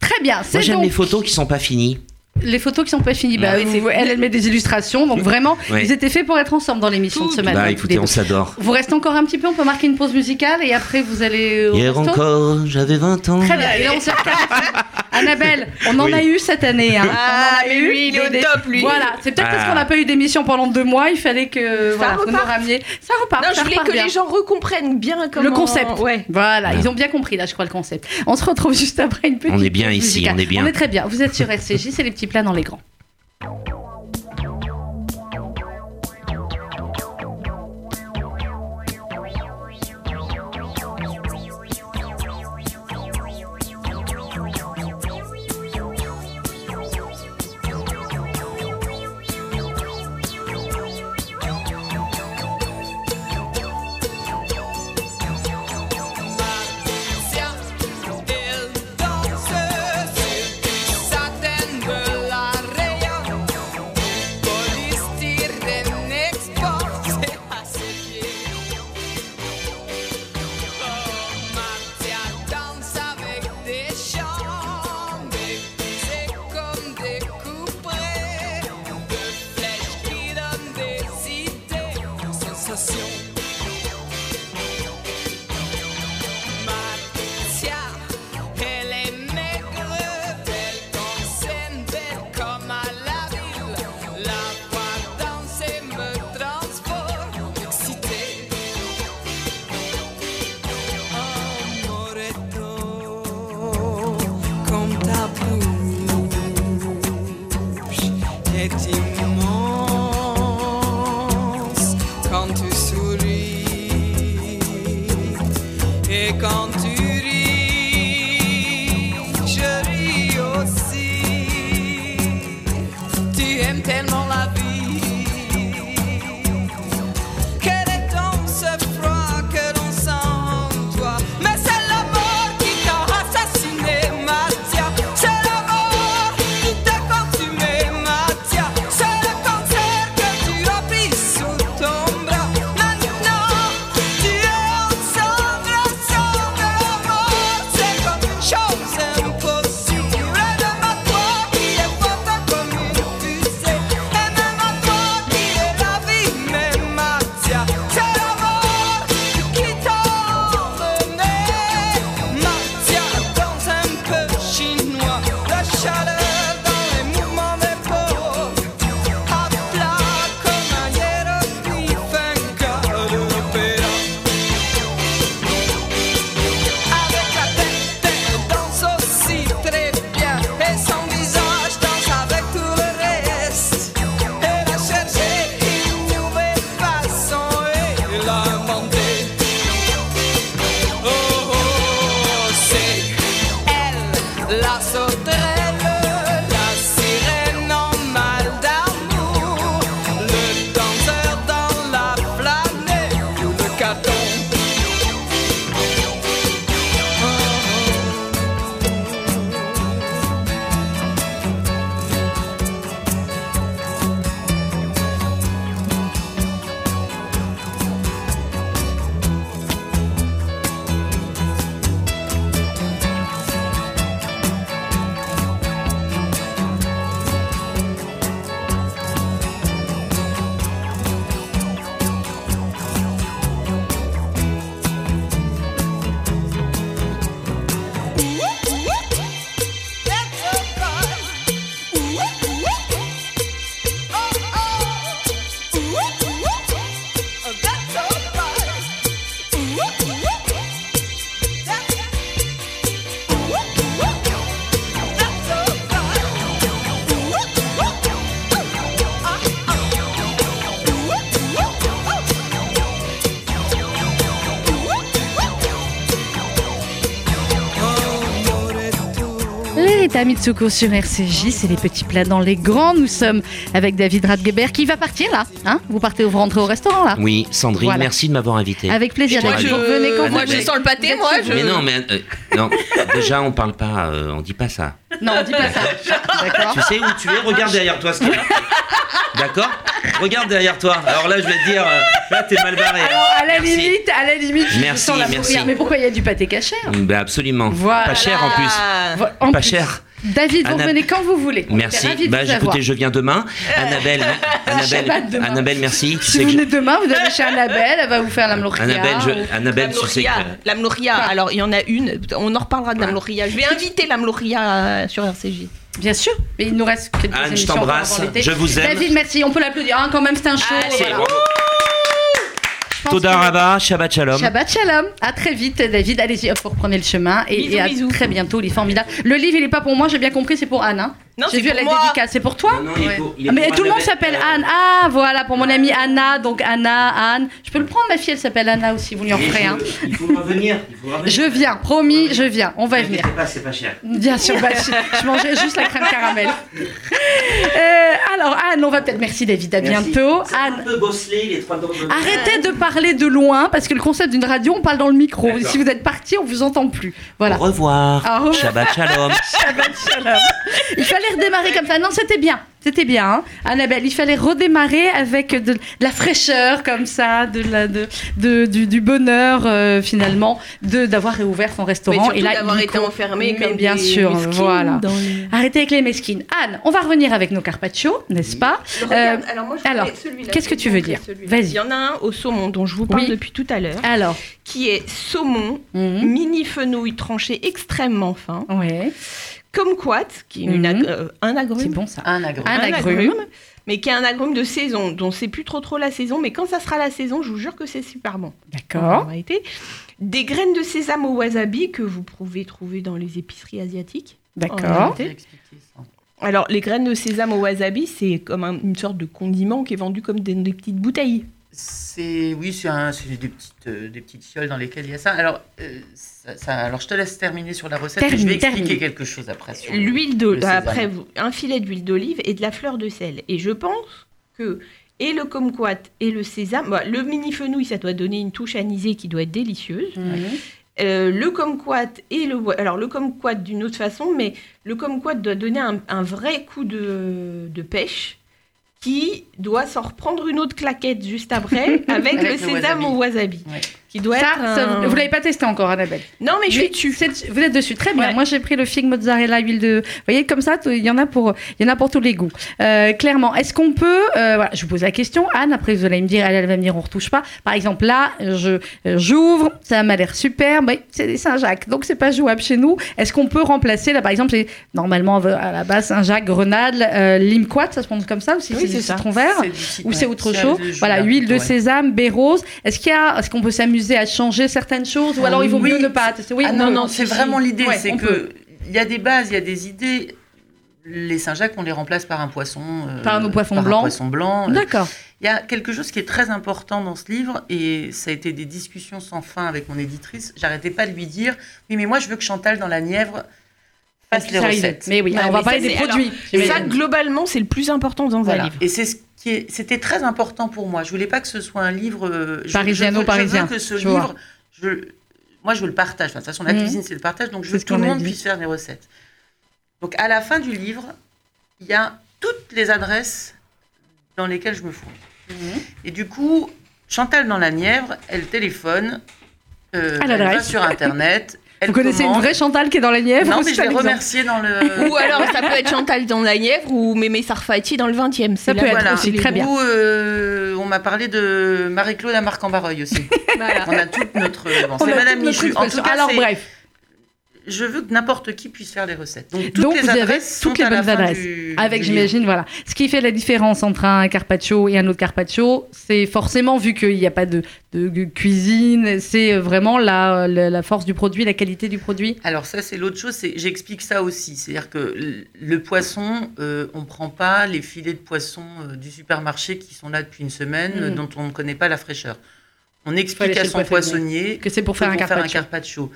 Speaker 6: Très bien,
Speaker 3: Moi, j'aime
Speaker 6: donc
Speaker 3: les photos qui sont pas finies.
Speaker 6: Les photos qui sont pas finies. Bah,
Speaker 3: Ah
Speaker 2: oui,
Speaker 6: vous-
Speaker 2: c'est-
Speaker 6: elle, elle met des illustrations, donc vraiment, ils étaient faits pour être ensemble dans l'émission de ce matin.
Speaker 3: Bah, écoutez, on s'adore.
Speaker 6: Vous restez encore un petit peu, on peut marquer une pause musicale et après vous allez au
Speaker 3: Hier
Speaker 6: resto
Speaker 3: encore, j'avais 20 ans.
Speaker 6: Très bien, et là on s'est Annabelle, on en
Speaker 3: Oui.
Speaker 6: a eu cette année. Hein.
Speaker 2: Ah,
Speaker 6: on en a
Speaker 2: mais lui, il est au top, lui.
Speaker 6: Voilà, c'est peut-être parce
Speaker 3: Ah.
Speaker 6: qu'on n'a pas eu d'émission pendant deux mois, il fallait que
Speaker 2: Ça
Speaker 6: voilà, vous nous
Speaker 2: repart.
Speaker 6: rameniez. Ça repart.
Speaker 2: Non,
Speaker 6: ça
Speaker 2: je voulais
Speaker 6: repart
Speaker 2: que
Speaker 6: bien.
Speaker 2: les gens recomprennent bien comment...
Speaker 6: Le concept.
Speaker 2: Ouais.
Speaker 6: Voilà,
Speaker 3: Voilà.
Speaker 6: ils ont bien compris là, je crois, le concept. On se retrouve juste après une petite
Speaker 3: On est bien ici, on est bien.
Speaker 6: On est très bien. Vous êtes sur RCJ, c'est les petits plats dans les grands. Rita Mitsuko sur RCJ, c'est les petits plats dans les grands. Nous sommes avec David Radgeber qui va partir là. Hein vous partez vous rentrez au restaurant là
Speaker 3: Oui, Sandrine,
Speaker 6: Voilà.
Speaker 3: merci de m'avoir invité.
Speaker 6: Avec plaisir.
Speaker 3: Moi, je-
Speaker 6: Vous revenez quand
Speaker 2: moi,
Speaker 6: vous
Speaker 2: je sens le pâté, moi. Je...
Speaker 3: Mais non, mais euh, non. Déjà, on parle pas, euh, on dit pas ça.
Speaker 1: Non, dis pas ça. D'accord
Speaker 3: Tu sais où tu es? Regarde derrière toi ce qu'il y a. D'accord? Regarde derrière toi. Alors là, je vais te dire, euh, là, t'es mal barré.
Speaker 1: Alors, à la
Speaker 3: Merci.
Speaker 1: limite, à la limite, je
Speaker 3: Merci,
Speaker 1: sens la
Speaker 3: merci.
Speaker 1: Mais pourquoi il y a du pâté cachère
Speaker 3: Ben absolument.
Speaker 1: Voilà.
Speaker 3: Pas cher en plus. Pas
Speaker 1: plus.
Speaker 3: cher.
Speaker 1: David, vous
Speaker 3: Anna-
Speaker 1: revenez quand vous voulez. On
Speaker 3: Merci. Bah,
Speaker 1: vous
Speaker 3: écoutez,
Speaker 1: avoir.
Speaker 3: je viens demain. Annabelle, Annabelle,
Speaker 1: demain.
Speaker 3: Annabelle, merci.
Speaker 1: Si vous
Speaker 3: que je-
Speaker 1: venez demain, vous allez chez Annabelle, elle va vous faire la mlochia.
Speaker 3: Annabelle, je- Annabelle, tu sais que.
Speaker 2: La Mloria, alors il y en a une, on en reparlera de la Mloria. Je vais inviter la Mloria euh, sur RCJ.
Speaker 1: Bien sûr, mais il nous reste quelques
Speaker 3: Anne, je
Speaker 1: émissions
Speaker 3: t'embrasse. Je vous aime.
Speaker 1: David, merci. On peut l'applaudir. hein, quand même, c'est un show.
Speaker 2: Allez,
Speaker 1: voilà.
Speaker 3: Toda
Speaker 1: que-
Speaker 3: Rabba, Shabbat Shalom.
Speaker 1: Shabbat shalom. À très vite, David. Allez-y, hop, vous reprenez le chemin. Et,
Speaker 2: Bisous,
Speaker 1: et à
Speaker 2: bisous.
Speaker 1: très bientôt. Il est formidable. Le livre, il est pas pour moi, j'ai bien compris, c'est pour Anne. hein.
Speaker 2: Non,
Speaker 1: J'ai vu
Speaker 2: pour
Speaker 1: la
Speaker 2: moi.
Speaker 1: dédicace. C'est pour toi
Speaker 3: Non, non, il est
Speaker 1: Ouais.
Speaker 3: pour- il est
Speaker 1: Ah, Mais
Speaker 3: pour
Speaker 1: tout le monde s'appelle
Speaker 3: Euh,
Speaker 1: Anne. Ah, voilà, pour mon amie Anna. Donc Anna, Anne. Je peux le prendre, ma fille, elle s'appelle Anna aussi. Vous lui en
Speaker 3: Il
Speaker 1: ferez un.
Speaker 3: faut- Il faudra venir. il venir.
Speaker 1: Je viens, promis, je viens. On va venir.
Speaker 3: T'inquiète pas, c'est pas cher.
Speaker 1: Bien sûr, bah, je, je mangeais juste la crème caramel. Euh, alors, Anne, on va peut-être. Merci, David. À
Speaker 3: Merci.
Speaker 1: bientôt.
Speaker 3: C'est un
Speaker 1: Anne.
Speaker 3: peu bosselé, les trois dents de-
Speaker 1: Arrêtez de parler de loin parce que le concept d'une radio, on parle dans le micro.
Speaker 3: D'accord.
Speaker 1: Si vous êtes parti, on vous entend plus. Voilà.
Speaker 3: Au revoir.
Speaker 1: Au revoir.
Speaker 3: Shabbat Shalom.
Speaker 1: Shabbat shalom. Il fallait redémarrer comme ça. Non, c'était bien. C'était bien, hein. Annabelle. Il fallait redémarrer avec de, de la fraîcheur comme ça, de la, de, de- du, du bonheur euh, finalement, de d'avoir réouvert son restaurant. Et là,
Speaker 2: d'avoir été enfermé comme
Speaker 1: bien
Speaker 2: des
Speaker 1: sûr, voilà.
Speaker 2: les-
Speaker 1: Arrêtez avec les mesquines. Anne, on va revenir avec nos carpaccio, n'est-ce pas? Euh,
Speaker 2: alors moi, je
Speaker 1: alors,
Speaker 2: voulais celui-là,
Speaker 1: qu'est-ce que tu veux dire? Vas-y.
Speaker 2: Il y en a un au saumon dont je vous parle
Speaker 1: Oui.
Speaker 2: depuis tout à l'heure,
Speaker 1: Alors,
Speaker 2: qui est saumon,
Speaker 1: mhm,
Speaker 2: mini fenouil tranché extrêmement fin,
Speaker 1: ouais,
Speaker 2: kumquat, qui est une ag-
Speaker 1: Mhm.
Speaker 2: euh, un agrume.
Speaker 1: c'est bon ça.
Speaker 4: Un agrume.
Speaker 1: Un agrume.
Speaker 2: mais qui est un agrume de saison, dont c'est plus trop trop la saison, mais quand ça sera la saison, je vous jure que c'est super bon. En
Speaker 1: D'accord.
Speaker 2: réalité. Des graines de sésame au wasabi que vous pouvez trouver dans les épiceries asiatiques.
Speaker 1: D'accord.
Speaker 2: Alors, les graines de sésame au wasabi, c'est comme un- une sorte de condiment qui est vendu comme des, des petites bouteilles.
Speaker 4: C'est oui, c'est un- c'est des petites euh, des petites fioles dans lesquelles il y a ça. Alors euh, ça, ça- alors je te laisse terminer sur la recette. et je
Speaker 1: Termine,
Speaker 4: vais expliquer
Speaker 1: termine.
Speaker 4: quelque chose après. sur
Speaker 2: L'huile de,
Speaker 4: le sésame.
Speaker 2: après vous- un filet d'huile d'olive et de la fleur de sel. Et je pense que et le kumquat et le sésame, bah, le mini fenouil, ça doit donner une touche anisée qui doit être délicieuse.
Speaker 1: Mhm.
Speaker 2: Euh, le kumquat et le alors le kumquat d'une autre façon, mais le kumquat doit donner un, un vrai coup de, de pêche qui doit s'en reprendre une autre claquette juste après avec,
Speaker 4: Avec
Speaker 2: le
Speaker 4: le
Speaker 2: sésame
Speaker 4: wasabi.
Speaker 2: au wasabi.
Speaker 4: Ouais.
Speaker 2: Qui doit
Speaker 1: Ça,
Speaker 2: être
Speaker 1: ça,
Speaker 2: un-
Speaker 1: vous l'avez pas testé encore, Annabelle
Speaker 2: Non mais je suis dessus.
Speaker 1: Vous êtes dessus, très bien.
Speaker 2: Ouais.
Speaker 1: Moi, j'ai pris le figue mozzarella, huile de. Vous voyez, comme ça, il y en a pour, il y en a pour tous les goûts. Euh, clairement, est-ce qu'on peut. euh, voilà, je vous pose la question, Anne. Après, vous allez me dire, elle, elle va me dire, on retouche pas. Par exemple, là, je euh, j'ouvre, ça m'a l'air super. mais c'est des Saint-Jacques, donc c'est pas jouable chez nous. Est-ce qu'on peut remplacer là, par exemple, normalement à la base Saint-Jacques, Grenade, euh, Limquat, ça se prononce comme ça aussi,
Speaker 2: Oui,
Speaker 1: c'est du citron vert. Ou c'est autre chose. Voilà,
Speaker 4: là,
Speaker 1: huile de sésame, baie rose. Est-ce qu'il y a, est-ce qu'on peut s'amuser à changer certaines choses, ou
Speaker 4: Ah
Speaker 1: alors il vaut
Speaker 4: oui.
Speaker 1: mieux ne pas tester Oui,
Speaker 4: Ah
Speaker 1: on
Speaker 4: non, non, c'est vraiment l'idée.
Speaker 1: Ouais,
Speaker 4: c'est que il y a des bases, il y a des idées. Les Saint-Jacques, on les remplace par un poisson. euh,
Speaker 1: Par un poisson
Speaker 4: par
Speaker 1: blanc.
Speaker 4: Un poisson blanc.
Speaker 1: D'accord.
Speaker 4: Il y a quelque chose qui est très important dans ce livre, et ça a été des discussions sans fin avec mon éditrice. J'arrêtais pas de lui dire Oui, mais moi, je veux que Chantal dans la Nièvre fasse les recettes.
Speaker 1: Mais oui,
Speaker 2: Ouais,
Speaker 1: on va parler des produits.
Speaker 2: alors. Ça, globalement, c'est le plus important dans un
Speaker 4: Voilà.
Speaker 2: livre.
Speaker 4: Et c'est ce c'était très important pour moi. Je voulais pas que ce soit un livre euh, je-
Speaker 1: Parisiano,
Speaker 4: je veux-
Speaker 1: parisien,
Speaker 4: Je veux que ce livre, je, moi, je veux le partage. Enfin, de toute façon, la
Speaker 1: Mhm.
Speaker 4: cuisine, c'est le partage, donc je veux que tout le monde
Speaker 1: dit.
Speaker 4: puisse faire des recettes. Donc, à la fin du livre, il y a toutes les adresses dans lesquelles je me fous.
Speaker 1: Mhm.
Speaker 4: Et du coup, Chantal dans la Nièvre, elle téléphone, euh, elle va sur Internet. Elle
Speaker 1: Vous connaissez une vraie Chantal qui est dans la Nièvre
Speaker 4: Non, mais je
Speaker 1: exemple
Speaker 4: remercié dans le.
Speaker 2: Ou alors, ça peut être Chantal dans la Nièvre ou Mémé Sarfati dans le 20e.
Speaker 1: Ça peut être
Speaker 4: Voilà.
Speaker 1: aussi, très bien.
Speaker 4: Ou euh, on m'a parlé de Marie-Claude à Marc-en-Barreuil aussi.
Speaker 2: Voilà.
Speaker 4: On a toute notre. Bon, c'est Madame Michu. En tout cas,
Speaker 1: Alors bref,
Speaker 4: je veux que n'importe qui puisse faire des recettes. Donc, toutes
Speaker 1: Donc,
Speaker 4: les
Speaker 1: vous avez toutes les bonnes adresses.
Speaker 4: du-
Speaker 1: avec j'imagine voilà. Ce qui fait la différence entre un carpaccio et un autre carpaccio, c'est forcément vu qu'il n'y a pas de, de cuisine, c'est vraiment la, la, la force du produit, la qualité du produit.
Speaker 4: Alors ça, c'est l'autre chose. J'explique ça aussi. C'est-à-dire que le poisson, euh, on ne prend pas les filets de poisson euh, du supermarché qui sont là depuis une semaine,
Speaker 1: Mhm.
Speaker 4: dont on ne connaît pas la fraîcheur. On explique à son
Speaker 1: poissonnier. Que c'est pour faire un carpaccio.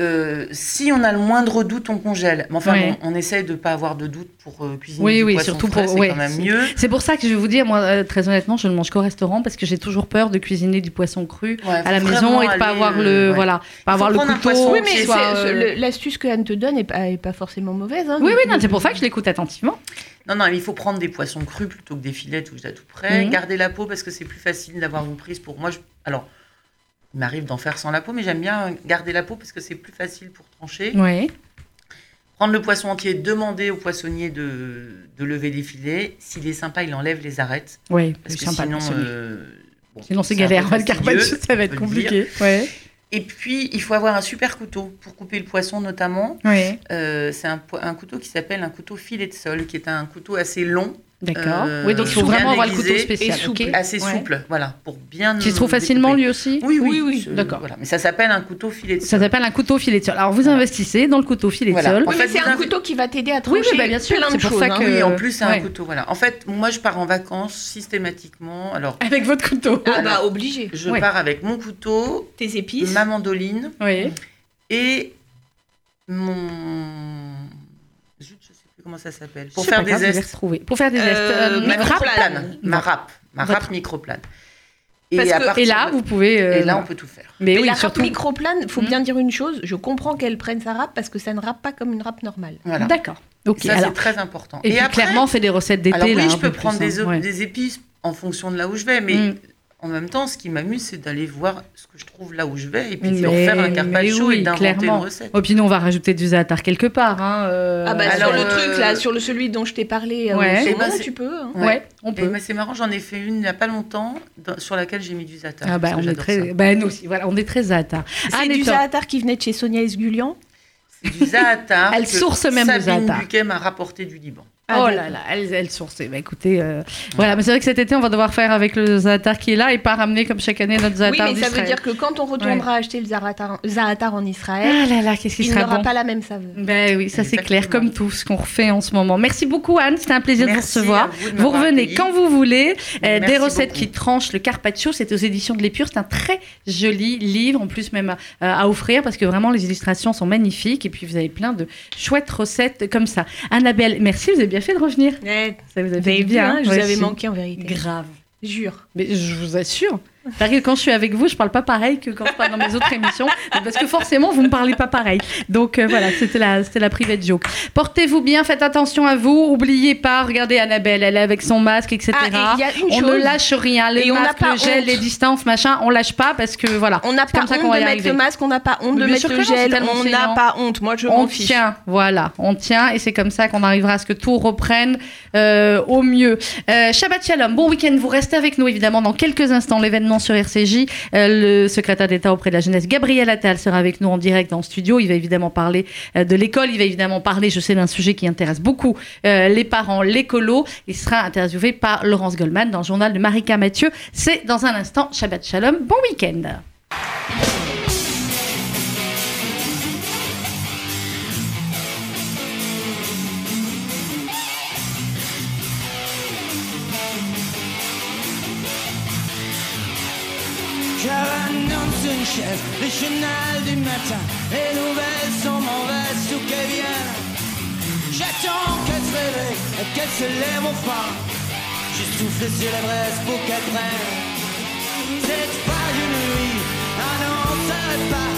Speaker 4: Euh, si on a le moindre doute, on congèle. Mais enfin, on, on essaye de pas avoir de doute pour euh, cuisiner
Speaker 1: Oui,
Speaker 4: du
Speaker 1: oui,
Speaker 4: poisson
Speaker 1: surtout
Speaker 4: frais,
Speaker 1: pour-
Speaker 4: c'est
Speaker 1: ouais,
Speaker 4: quand même mieux.
Speaker 1: C'est pour ça que je vais vous dire, moi, euh, très honnêtement, je ne mange qu'au restaurant parce que j'ai toujours peur de cuisiner du poisson cru
Speaker 4: Ouais,
Speaker 1: à la maison et de pas
Speaker 4: aller,
Speaker 1: avoir le,
Speaker 4: euh, ouais.
Speaker 1: voilà, pas avoir le couteau.
Speaker 2: Oui, mais
Speaker 1: soit,
Speaker 2: le- l'astuce que Anne te donne est pas, est pas forcément mauvaise. hein.
Speaker 1: Oui, oui, c'est pour ça que je l'écoute attentivement.
Speaker 4: Non, non, mais il faut prendre des poissons crus plutôt que des filets tout à tout près.
Speaker 1: Mhm.
Speaker 4: Garder la peau parce que c'est plus facile d'avoir une prise pour moi. je- Alors, il m'arrive d'en faire sans la peau, mais j'aime bien garder la peau parce que c'est plus facile pour trancher.
Speaker 1: Oui.
Speaker 4: Prendre le poisson entier, demander au poissonnier de, de lever les filets. S'il est sympa, il enlève les arêtes.
Speaker 1: Oui,
Speaker 4: Parce que
Speaker 1: sympa.
Speaker 4: sinon, euh, bon,
Speaker 1: Sinon, c'est galère. Le carpaccio, ça va être compliqué. Ouais.
Speaker 4: Et puis, il faut avoir un super couteau pour couper le poisson, notamment.
Speaker 1: Oui.
Speaker 4: Euh, c'est un couteau qui s'appelle un couteau filet de sol, qui est un couteau assez long,
Speaker 1: D'accord.
Speaker 4: Euh,
Speaker 1: oui, donc il faut vraiment avoir le couteau spécial.
Speaker 2: et souple.
Speaker 1: ok.
Speaker 4: assez
Speaker 1: Ouais.
Speaker 4: souple, voilà, pour bien.
Speaker 1: Qui se trouve facilement lui aussi
Speaker 4: Oui, oui,
Speaker 1: Oui, d'accord.
Speaker 4: Voilà. Mais ça s'appelle un couteau filet de
Speaker 1: Ça
Speaker 4: sol.
Speaker 1: s'appelle un couteau filet de sol. Alors vous
Speaker 4: Voilà.
Speaker 1: investissez dans le couteau filet
Speaker 4: Voilà.
Speaker 1: de sol.
Speaker 4: En
Speaker 2: Oui,
Speaker 4: fait,
Speaker 2: mais c'est un couteau qui va t'aider à
Speaker 1: Oui, oui,
Speaker 2: trancher
Speaker 1: bah, bien sûr,
Speaker 2: plein de
Speaker 1: c'est pour
Speaker 2: choses.
Speaker 1: ça
Speaker 2: hein.
Speaker 1: que-
Speaker 4: Oui, en plus, c'est
Speaker 1: Ouais.
Speaker 4: un couteau. Voilà. En fait, moi, je pars en vacances systématiquement. Alors,
Speaker 1: Avec votre couteau.
Speaker 2: Ah bah obligé.
Speaker 4: je
Speaker 1: Ouais.
Speaker 4: pars avec mon couteau,
Speaker 2: Tes épices.
Speaker 4: ma mandoline
Speaker 1: Oui.
Speaker 4: et mon. Zut, je sais plus comment ça s'appelle. Pour faire des zestes.
Speaker 1: Pour faire des zestes.
Speaker 4: Microplane. Ma
Speaker 1: Votre-
Speaker 4: râpe. Ma
Speaker 1: votre-
Speaker 4: râpe microplane.
Speaker 2: Parce
Speaker 4: à
Speaker 2: que-
Speaker 1: Et là,
Speaker 4: de-
Speaker 1: vous pouvez. euh,
Speaker 4: Et là, on peut tout faire.
Speaker 1: Mais
Speaker 2: Mais
Speaker 1: oui,
Speaker 2: la
Speaker 1: surtout.
Speaker 2: microplane, faut
Speaker 1: Hmm.
Speaker 2: bien dire une chose, je comprends qu'elle prenne sa râpe parce que ça ne râpe pas comme une râpe normale.
Speaker 4: Voilà.
Speaker 1: D'accord. Ok.
Speaker 4: Ça, c'est très important.
Speaker 1: et, puis
Speaker 4: après,
Speaker 1: clairement, on fait des recettes d'été
Speaker 4: alors oui,
Speaker 1: là.
Speaker 4: je
Speaker 1: un
Speaker 4: peux
Speaker 1: peu
Speaker 4: prendre
Speaker 1: plus,
Speaker 4: des,
Speaker 1: hein, ouais.
Speaker 4: des épices en fonction de là où je vais, mais
Speaker 1: Mm.
Speaker 4: En même temps, ce qui m'amuse, c'est d'aller voir ce que je trouve là où je vais et puis de faire un carpaccio
Speaker 1: oui,
Speaker 4: et d'inventer une recette.
Speaker 1: Oh, puis nous, on va rajouter du za'atar quelque part. Hein, euh,
Speaker 2: Ah bah
Speaker 4: alors,
Speaker 2: sur le
Speaker 4: euh,
Speaker 2: truc là, sur le celui dont je t'ai parlé, euh,
Speaker 1: Ouais.
Speaker 4: Eh ben, c'est-
Speaker 2: tu peux. hein.
Speaker 1: Ouais, on
Speaker 4: Et
Speaker 1: peut.
Speaker 4: mais c'est marrant, j'en ai fait une il n'y a pas longtemps dans- sur laquelle j'ai mis du za'atar.
Speaker 1: Ah bah, on est très,
Speaker 4: ça.
Speaker 1: bah, nous aussi, voilà, on est très za'atar.
Speaker 2: C'est
Speaker 1: Anne
Speaker 2: du za'atar qui venait de chez Sonia Esgulian.
Speaker 4: C'est du za'atar.
Speaker 1: Elle
Speaker 4: que
Speaker 1: source même le
Speaker 4: Sabine
Speaker 1: za'atar.
Speaker 4: Buquet m'a rapporté du Liban.
Speaker 2: Ah,
Speaker 1: oh là là, elle, elle source. Bah écoutez, euh, voilà, mais c'est vrai que cet été, on va devoir faire avec le za'atar qui est là et pas ramener comme chaque année notre
Speaker 2: Oui,
Speaker 1: za'atar
Speaker 2: mais ça veut dire que quand on retournera acheter le za'atar, en Israël,
Speaker 1: Ah là là, qu'est-ce qui
Speaker 2: il n'aura
Speaker 1: bon.
Speaker 2: pas la même saveur.
Speaker 1: Ben oui, ça c'est clair, comme tout ce qu'on refait en ce moment. Merci beaucoup Anne, c'était un plaisir
Speaker 4: Merci
Speaker 1: de vous recevoir.
Speaker 4: vous de
Speaker 1: Vous
Speaker 4: m'avoir
Speaker 1: revenez
Speaker 4: accueilli.
Speaker 1: quand vous voulez. Euh, des recettes
Speaker 4: beaucoup.
Speaker 1: qui tranchent le carpaccio, c'est aux éditions de l'Épure. C'est un très joli livre, en plus même à, à offrir, parce que vraiment les illustrations sont magnifiques. Et puis vous avez plein de chouettes recettes comme ça. Annabelle, merci, vous avez bien fait de revenir.
Speaker 2: Ouais,
Speaker 1: Ça vous a fait
Speaker 2: vu,
Speaker 1: bien.
Speaker 2: hein, je vous avais manqué en vérité.
Speaker 1: Grave.
Speaker 2: Jure.
Speaker 1: Mais je vous assure. Parce que quand je suis avec vous, je parle pas pareil que quand je parle dans mes autres émissions, parce que forcément, vous ne parlez pas pareil. Donc euh, voilà, c'était la, c'était la private joke. Portez-vous bien, faites attention à vous. Oubliez pas, regardez Annabelle, elle est avec son masque, etc.
Speaker 2: Ah, et il y a une
Speaker 1: on
Speaker 2: chose.
Speaker 1: ne lâche rien. Les
Speaker 2: Et on
Speaker 1: masques,
Speaker 2: pas
Speaker 1: le gel,
Speaker 2: honte.
Speaker 1: les distances, machin, on lâche pas parce que voilà.
Speaker 2: On n'a
Speaker 1: C'est
Speaker 2: pas honte de mettre le masque, on n'a pas honte de mettre le
Speaker 1: c'est
Speaker 2: gel, on n'a pas honte. Moi, je
Speaker 1: on
Speaker 2: m'en fiche.
Speaker 1: tient, voilà, on tient et c'est comme ça qu'on arrivera à ce que tout reprenne euh, au mieux. Euh, Shabbat Shalom, bon week-end, vous restez avec nous évidemment dans quelques instants, l'événement sur RCJ. Euh, le secrétaire d'État auprès de la jeunesse, Gabriel Attal, sera avec nous en direct dans le studio. Il va évidemment parler euh, de l'école, il va évidemment parler, je sais, d'un sujet qui intéresse beaucoup euh, les parents, l'écolo. Il sera interviewé par Laurence Goldman dans le journal de Marika Mathieu. C'est dans un instant, Shabbat Shalom, bon week-end.
Speaker 7: Les chenals du matin, les nouvelles sont mauvaises, tout qu'elle vient. J'attends qu'elle se réveille et qu'elle se lève enfin. J'ai soufflé sur les braises pour qu'elle prenne. C'est pas une nuit, ah non, ça pas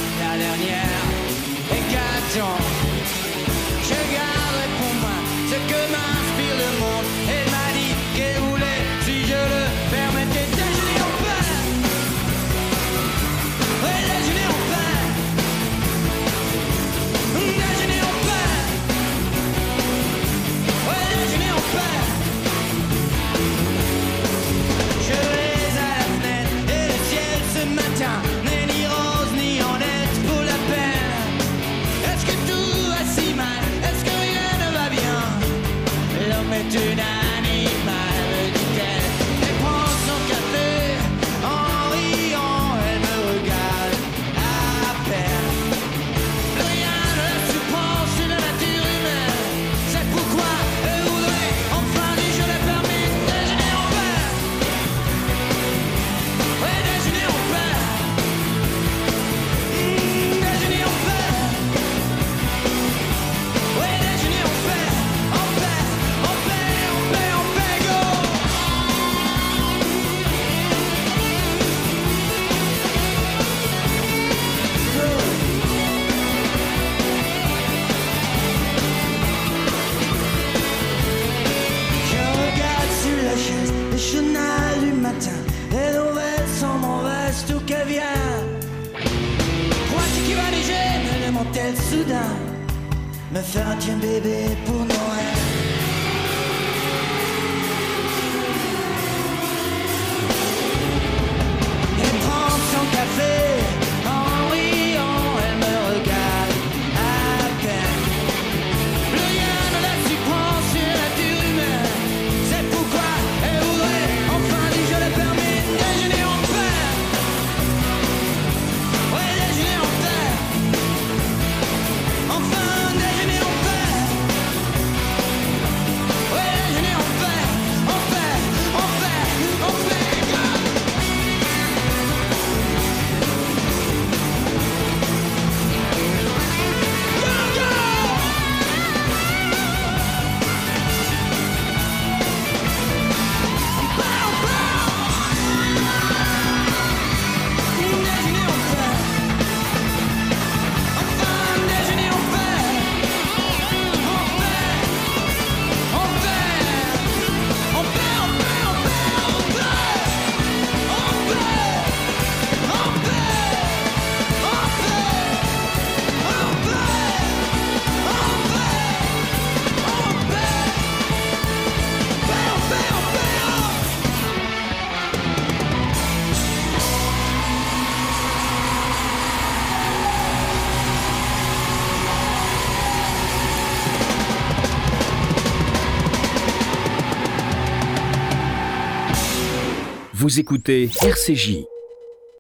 Speaker 5: Vous écoutez RCJ.